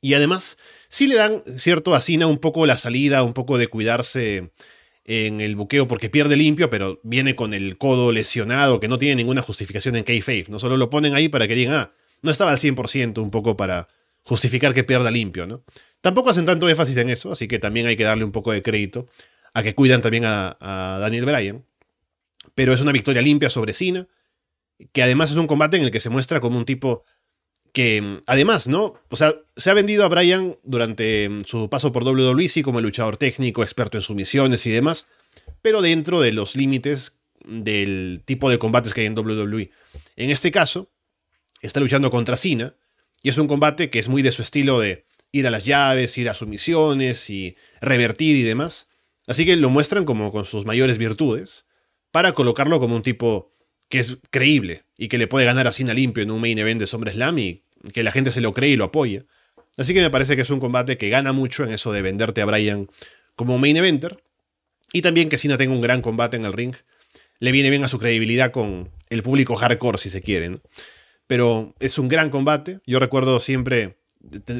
Y además, sí le dan, cierto, a Cena un poco la salida, un poco de cuidarse en el buqueo porque pierde limpio, pero viene con el codo lesionado que no tiene ninguna justificación en K-Faith. No solo lo ponen ahí para que digan, ah, no estaba al 100%, un poco para justificar que pierda limpio, ¿no? Tampoco hacen tanto énfasis en eso, así que también hay que darle un poco de crédito a que cuidan también a, Daniel Bryan. Pero es una victoria limpia sobre Cena, que además es un combate en el que se muestra como un tipo que, además, ¿no? O sea, se ha vendido a Bryan durante mm, su paso por WWE, como el luchador técnico, experto en sumisiones y demás, pero dentro de los límites del tipo de combates que hay en WWE. En este caso, está luchando contra Cena, y es un combate que es muy de su estilo de ir a las llaves, ir a sumisiones y revertir y demás. Así que lo muestran como con sus mayores virtudes, para colocarlo como un tipo que es creíble y que le puede ganar a Cena limpio en un main event de SummerSlam y que la gente se lo cree y lo apoya. Así que me parece que es un combate que gana mucho en eso de venderte a Bryan como main eventer. Y también que Cena tenga un gran combate en el ring. Le viene bien a su credibilidad con el público hardcore, si se quieren. Pero es un gran combate. Yo recuerdo siempre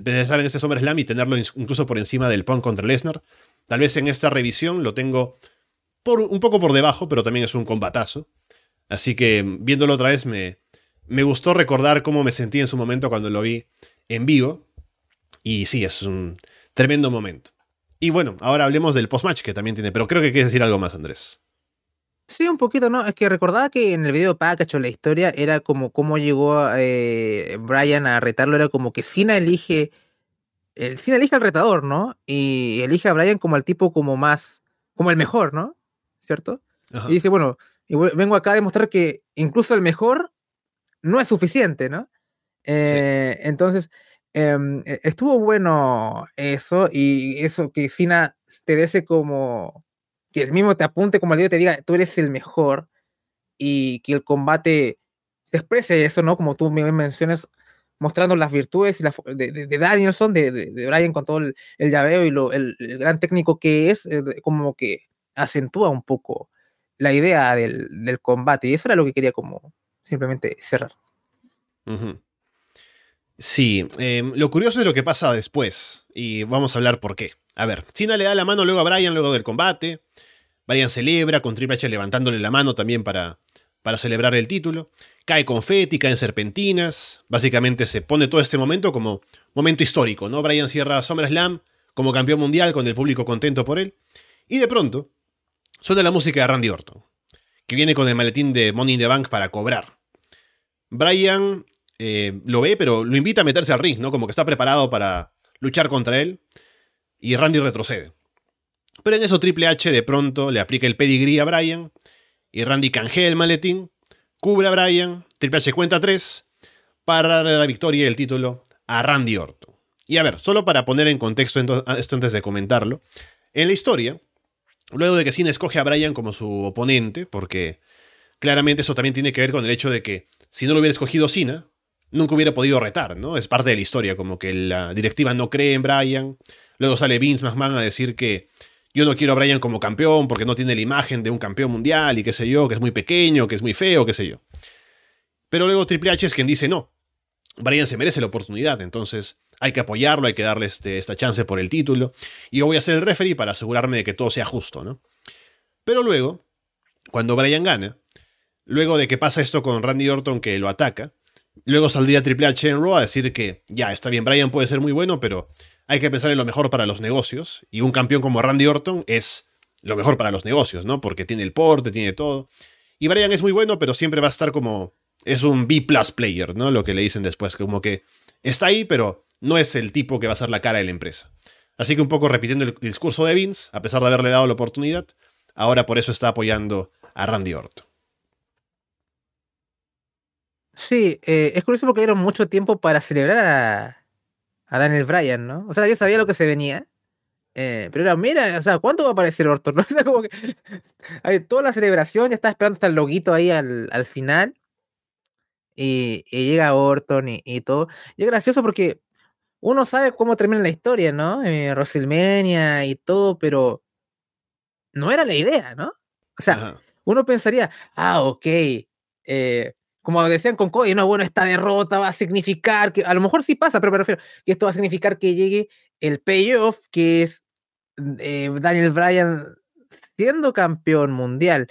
pensar en este SummerSlam y tenerlo incluso por encima del Punk contra Lesnar. Tal vez en esta revisión lo tengo un poco por debajo, pero también es un combatazo. Así que viéndolo otra vez me, me gustó recordar cómo me sentí en su momento cuando lo vi en vivo. Y sí, es un tremendo momento. Y bueno, ahora hablemos del post-match que también tiene, pero creo que quieres decir algo más, Andrés. Sí, un poquito, ¿no? Es que recordaba que en el video package o la historia era como cómo llegó eh, Brian a retarlo, era como que Cena elige, el Cena elige al retador, ¿no? Y elige a Brian como el tipo como más como el mejor, ¿no? ¿Cierto? Y dice, bueno, vengo acá a demostrar que incluso el mejor no es suficiente, ¿no? Eh, entonces, em, e, estuvo bueno eso y eso que Sina te dese como que el mismo te apunte como al dedo te diga, tú eres el mejor y que el combate se exprese eso, ¿no? Como tú me mencionas, mostrando las virtudes de, Danielson, de, de, Brian con todo el, llaveo y lo, el, gran técnico que es, eh, como que acentúa un poco la idea del, combate. Y eso era lo que quería como simplemente cerrar. Sí, em, lo curioso es lo que pasa después. Y vamos a hablar por qué. A ver, Cena le da la mano luego a Brian luego del combate. Brian celebra con Triple H levantándole la mano también para, para celebrar el título. Cae confeti, caen serpentinas. Básicamente se pone todo este momento como momento histórico, ¿no? Brian cierra SummerSlam como campeón mundial con el público contento por él. Y de pronto suena la música de Randy Orton, que viene con el maletín de Money in the Bank para cobrar. Brian eh, lo ve, pero lo invita a meterse al ring, ¿no? Como que está preparado para luchar contra él. Y Randy retrocede. Pero en eso Triple H de pronto le aplica el pedigree a Brian. Y Randy canjea el maletín, cubre a Brian, Triple H cuenta 3 para darle la victoria y el título a Randy Orton. Y a ver, solo para poner en contexto esto antes de comentarlo, en la historia, luego de que Cena escoge a Brian como su oponente, porque claramente eso también tiene que ver con el hecho de que si no lo hubiera escogido Cena, nunca hubiera podido retar, ¿no? Es parte de la historia, como que la directiva no cree en Brian. Luego sale Vince McMahon a decir que yo no quiero a Brian como campeón porque no tiene la imagen de un campeón mundial y qué sé yo, que es muy pequeño, que es muy feo, qué sé yo. Pero luego Triple H es quien dice no. Brian se merece la oportunidad, entonces hay que apoyarlo, hay que darle este, esta chance por el título. Y yo voy a ser el referee para asegurarme de que todo sea justo, ¿no? Pero luego, cuando Brian gana, luego de que pasa esto con Randy Orton que lo ataca, Luego saldría Triple H en Raw a decir que ya está bien, Brian puede ser muy bueno, pero hay que pensar en lo mejor para los negocios. Y un campeón como Randy Orton es lo mejor para los negocios, ¿no? Porque tiene el porte, tiene todo. Y Brian es muy bueno, pero siempre va a estar como. Es un B player, ¿no? Lo que le dicen después, como que está ahí, pero no es el tipo que va a ser la cara de la empresa. Así que un poco repitiendo el discurso de Vince, a pesar de haberle dado la oportunidad, ahora por eso está apoyando a Randy Orton. Sí, eh, es curioso porque dieron mucho tiempo para celebrar a, Daniel Bryan, ¿no? O sea, yo sabía lo que se venía. Eh, pero era, mira, o sea, ¿cuánto va a aparecer Orton? O sea, como que hay toda la celebración, ya estaba esperando hasta el loguito ahí al, al final. Y, llega Orton y, todo. Y es gracioso porque uno sabe cómo termina la historia, ¿no? Eh, WrestleMania y todo, pero no era la idea, ¿no? O sea, uno pensaría, ah, ok, eh, como decían con Cody, no, bueno, esta derrota va a significar que, a lo mejor sí pasa, pero me refiero que esto va a significar que llegue el payoff, que es eh, Daniel Bryan siendo campeón mundial.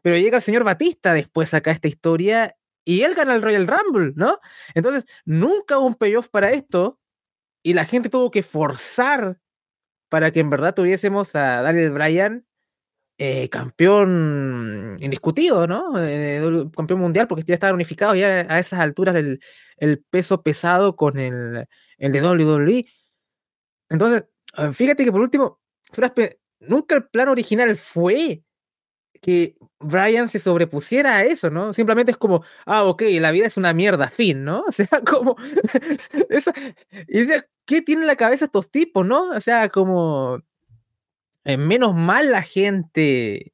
Pero llega el señor Batista después acá esta historia y él gana el Royal Rumble, ¿no? Entonces, nunca hubo un payoff para esto y la gente tuvo que forzar para que en verdad tuviésemos a Daniel Bryan eh, campeón indiscutido, ¿no? campeón mundial, porque ya estaban unificados ya a esas alturas del el peso pesado con el, el de WWE. Entonces, ah, fíjate que por último, nunca el plan original fue que Brian se sobrepusiera a eso, ¿no? Simplemente es como, ah, ok, la vida es una mierda, fin, ¿no? O sea, como... esa, ¿Qué tienen en la cabeza estos tipos, no? O sea, como eh, menos mal la gente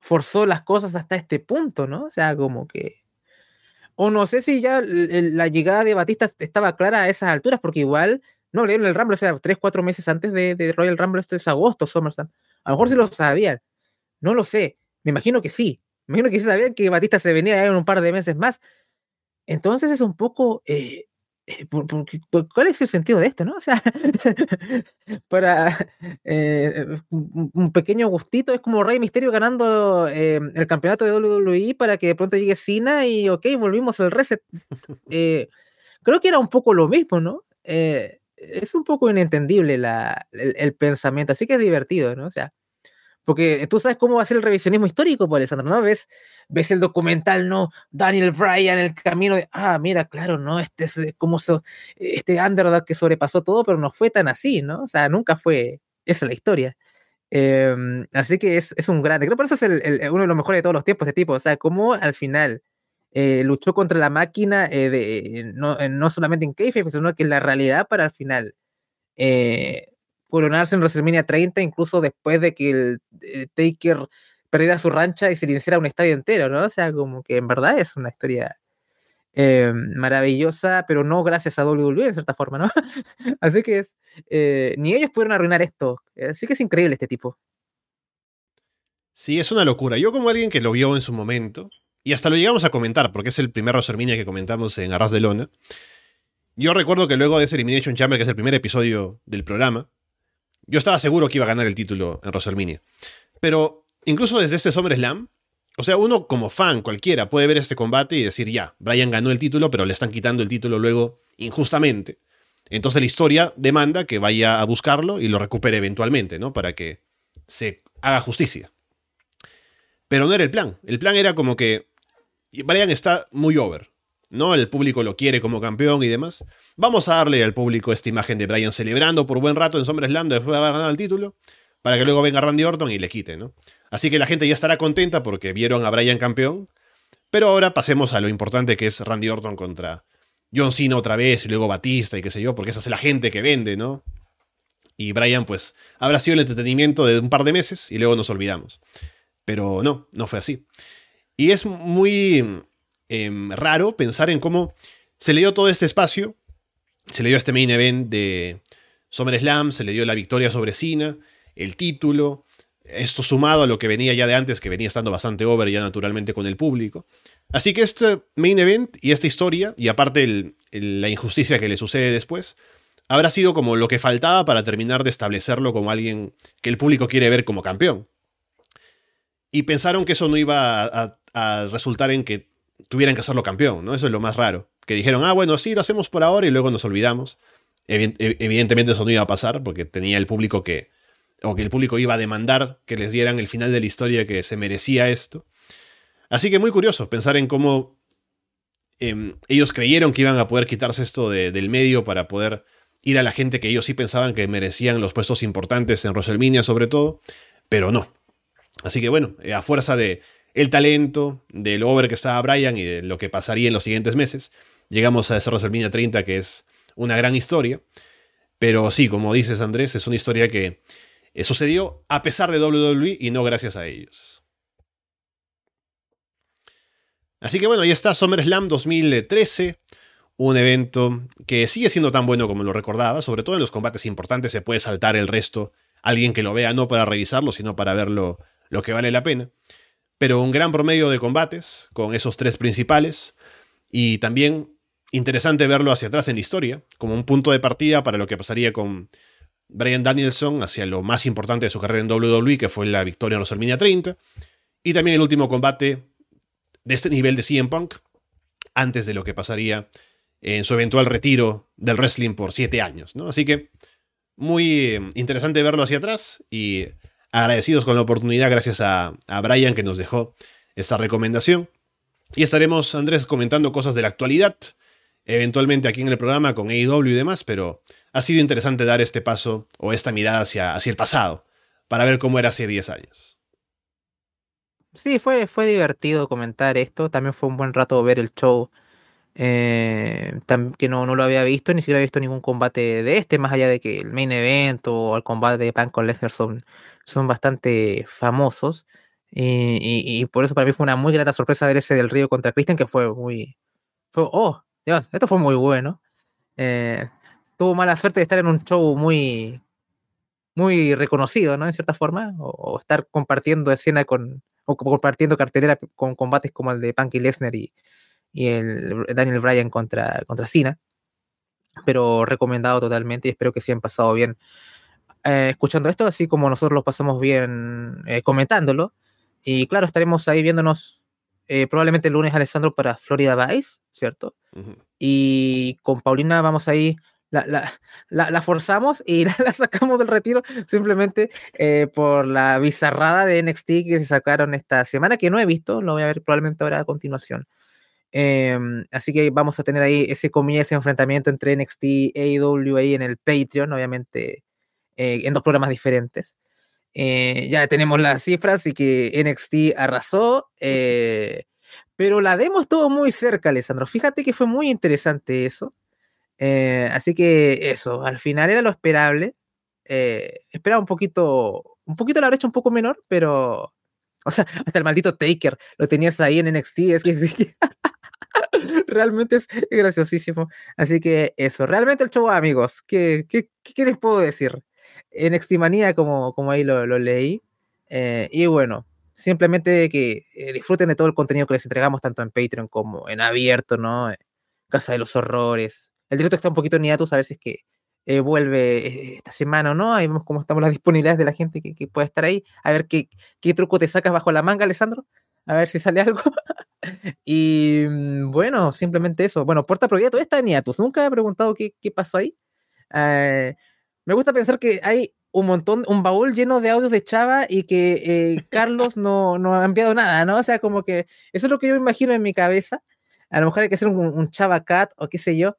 forzó las cosas hasta este punto, ¿no? O sea, como que... O no sé si ya la llegada de Batista estaba clara a esas alturas, porque igual no le dieron el Rumble, o sea, tres, cuatro meses antes de, Royal Rumble, esto es agosto, SummerSlam. A lo mejor sí lo sabían. No lo sé. Me imagino que sí. Me imagino que sí sabían que Batista se venía en un par de meses más. Entonces es un poco eh, eh, ¿Cuál es el sentido de esto, no? O sea, para eh, un pequeño gustito, es como Rey Misterio ganando eh, el campeonato de WWE para que de pronto llegue Cena y, ok, volvimos al reset. creo que era un poco lo mismo, ¿no? es un poco inentendible la, el, pensamiento, así que es divertido, ¿no? O sea, porque tú sabes cómo va a ser el revisionismo histórico, pues, Alessandro, ¿no? Ves, ves el documental, ¿no? Daniel Bryan, el camino de, ah, mira, claro, ¿no? Este es eh, como so, este underdog que sobrepasó todo, pero no fue tan así, ¿no? O sea, nunca fue, esa es la historia. Em, así que es, un grande. Creo que por eso es uno de los mejores de todos los tiempos, este tipo. O sea, cómo al final eh, luchó contra la máquina, eh, de, no, no, solamente en Kayfabe, sino que en la realidad para al final coronarse en WrestleMania 30, incluso después de que el Taker perdiera su rancha y se le hiciera un estadio entero, ¿no? O sea, como que en verdad es una historia eh, maravillosa, pero no gracias a WWE en cierta forma, ¿no? Así que es, eh, ni ellos pudieron arruinar esto. Así que es increíble este tipo. Sí, es una locura. Yo como alguien que lo vio en su momento, y hasta lo llegamos a comentar, porque es el primer WrestleMania que comentamos en Arras de Lona, yo recuerdo que luego de ese Elimination Chamber, que es el primer episodio del programa, yo estaba seguro que iba a ganar el título en WrestleMania. Pero incluso desde este SummerSlam, o sea, uno como fan cualquiera puede ver este combate y decir, ya, Brian ganó el título, pero le están quitando el título luego injustamente. Entonces la historia demanda que vaya a buscarlo y lo recupere eventualmente, ¿no? Para que se haga justicia. Pero no era el plan. El plan era como que Brian está muy over, ¿no? El público lo quiere como campeón y demás. Vamos a darle al público esta imagen de Brian celebrando por buen rato en SummerSlam después de haber ganado el título, para que luego venga Randy Orton y le quite, ¿no? Así que la gente ya estará contenta porque vieron a Brian campeón. Pero ahora pasemos a lo importante que es Randy Orton contra John Cena otra vez y luego Batista y qué sé yo, porque esa es la gente que vende, ¿no? Y Brian, pues, habrá sido el entretenimiento de un par de meses y luego nos olvidamos. Pero no, no fue así. Y es muy em, raro pensar en cómo se le dio todo este espacio. Se le dio este main event de SummerSlam, se le dio la victoria sobre Cena, el título, esto sumado a lo que venía ya de antes, que venía estando bastante over ya naturalmente con el público. Así que este main event y esta historia, y aparte la injusticia que le sucede después, habrá sido como lo que faltaba para terminar de establecerlo como alguien que el público quiere ver como campeón. Y pensaron que eso no iba a, resultar en que tuvieran que hacerlo campeón, ¿no? Eso es lo más raro. Que dijeron, ah, bueno, sí, lo hacemos por ahora y luego nos olvidamos. Evidentemente eso no iba a pasar porque tenía el público que, o que el público iba a demandar que les dieran el final de la historia que se merecía esto. Así que muy curioso pensar en cómo em, ellos creyeron que iban a poder quitarse esto del medio para poder ir a la gente que ellos sí pensaban que merecían los puestos importantes en WrestleMania sobre todo, pero no. Así que bueno, eh, a fuerza de el talento, del over que estaba Brian y de lo que pasaría en los siguientes meses, llegamos a ese WrestleMania 30 que es una gran historia. Pero sí, como dices Andrés, es una historia que eh, sucedió a pesar de WWE y no gracias a ellos. Así que bueno, ahí está SummerSlam 2013, un evento que sigue siendo tan bueno como lo recordaba, sobre todo en los combates importantes se puede saltar el resto, alguien que lo vea no para revisarlo, sino para verlo lo que vale la pena. Pero un gran promedio de combates con esos tres principales y también interesante verlo hacia atrás en la historia, como un punto de partida para lo que pasaría con Brian Danielson hacia lo más importante de su carrera en WWE, que fue la victoria en WrestleMania 30, y también el último combate de este nivel de CM Punk, antes de lo que pasaría en su eventual retiro del wrestling por siete años. ¿no? Así que muy eh, interesante verlo hacia atrás y agradecidos con la oportunidad gracias a, Brian que nos dejó esta recomendación. Y estaremos, Andrés, comentando cosas de la actualidad, eventualmente aquí en el programa con AEW y demás, pero ha sido interesante dar este paso o esta mirada hacia, hacia el pasado, para ver cómo era hace 10 años. Sí, fue, fue divertido comentar esto, también fue un buen rato ver el show, eh, que no, no, lo había visto, ni siquiera había visto ningún combate de este, más allá de que el main event o el combate de Pan con Lesnar son, son bastante famosos. Y, por eso para mí fue una muy grata sorpresa ver ese del Río contra Christian, que fue muy... Oh, Dios, esto fue muy bueno. Eh, tuvo mala suerte de estar en un show muy, muy reconocido, ¿no? En cierta forma, o, estar compartiendo escena con, o compartiendo cartelera con combates como el de Punky Lesnar y, y el Daniel Bryan contra, contra Cena. Pero recomendado totalmente y espero que se hayan pasado bien eh, escuchando esto, así como nosotros lo pasamos bien eh, comentándolo. Y claro, estaremos ahí viéndonos eh, probablemente el lunes, Alessandro, para Florida Vice, ¿cierto? Y con Paulina vamos ahí la, la, la, forzamos y la, sacamos del retiro simplemente eh, por la bizarrada de NXT que se sacaron esta semana, que no he visto, lo voy a ver probablemente ahora a continuación. Em, así que vamos a tener ahí ese comillas, ese enfrentamiento entre NXT y AEW ahí en el Patreon, obviamente eh, en dos programas diferentes. Eh, ya tenemos las cifras y que NXT arrasó. Eh, pero la demo estuvo muy cerca, Alessandro. Fíjate que fue muy interesante eso. Eh, así que eso, al final era lo esperable. esperaba un poquito, un poquito la brecha un poco menor, pero. O sea, hasta el maldito Taker lo tenías ahí en NXT. Es que, realmente es graciosísimo. Así que eso, realmente el show, amigos, ¿qué, qué, qué les puedo decir? en Extimanía, como, como ahí lo, leí. Eh, y bueno, simplemente que eh, disfruten de todo el contenido que les entregamos, tanto en Patreon como en abierto, ¿no? Casa de los Horrores. El directo está un poquito en a ver si que vuelve esta semana o no. Ahí vemos cómo estamos las disponibilidades de la gente que, que puede estar ahí. A ver qué, qué truco te sacas bajo la manga, Alessandro. A ver si sale algo. y mm, bueno, simplemente eso. Bueno, Puerta Prohibida todavía está en hiatus. Nunca he preguntado qué, qué pasó ahí. Eh, me gusta pensar que hay un montón, un baúl lleno de audios de Chava y que eh, Carlos no, no, ha enviado nada, ¿no? O sea, como que eso es lo que yo imagino en mi cabeza. A lo mejor hay que hacer un, Chava Cat o qué sé yo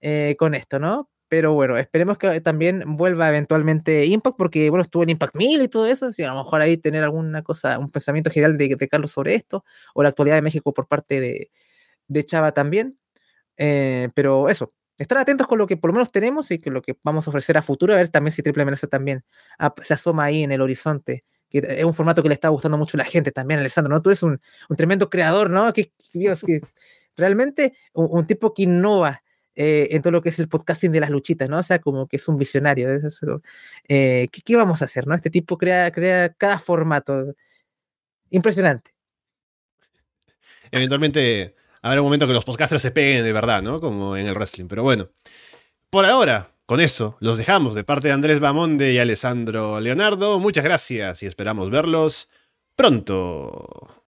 eh, con esto, ¿no? Pero bueno, esperemos que también vuelva eventualmente Impact, porque bueno, estuvo en Impact 1000 y todo eso, así a lo mejor ahí tener alguna cosa, un pensamiento general de, de Carlos sobre esto, o la actualidad de México por parte de, de Chava también. Eh, pero eso, estar atentos con lo que por lo menos tenemos y con lo que vamos a ofrecer a futuro, a ver también si Triple amenaza también se asoma ahí en el horizonte, que es un formato que le está gustando mucho a la gente también, Alessandro, ¿no? Tú eres un, tremendo creador, ¿no? Que, Dios, que realmente un, tipo que innova eh, en todo lo que es el podcasting de las luchitas, ¿no? O sea, como que es un visionario. Eh, ¿qué, vamos a hacer, no? Este tipo crea, crea cada formato. Impresionante. Eventualmente habrá un momento que los podcasters se peguen de verdad, ¿no? Como en el wrestling. Pero bueno, por ahora, con eso, los dejamos de parte de Andrés Bamonde y Alessandro Leonardo. Muchas gracias y esperamos verlos pronto.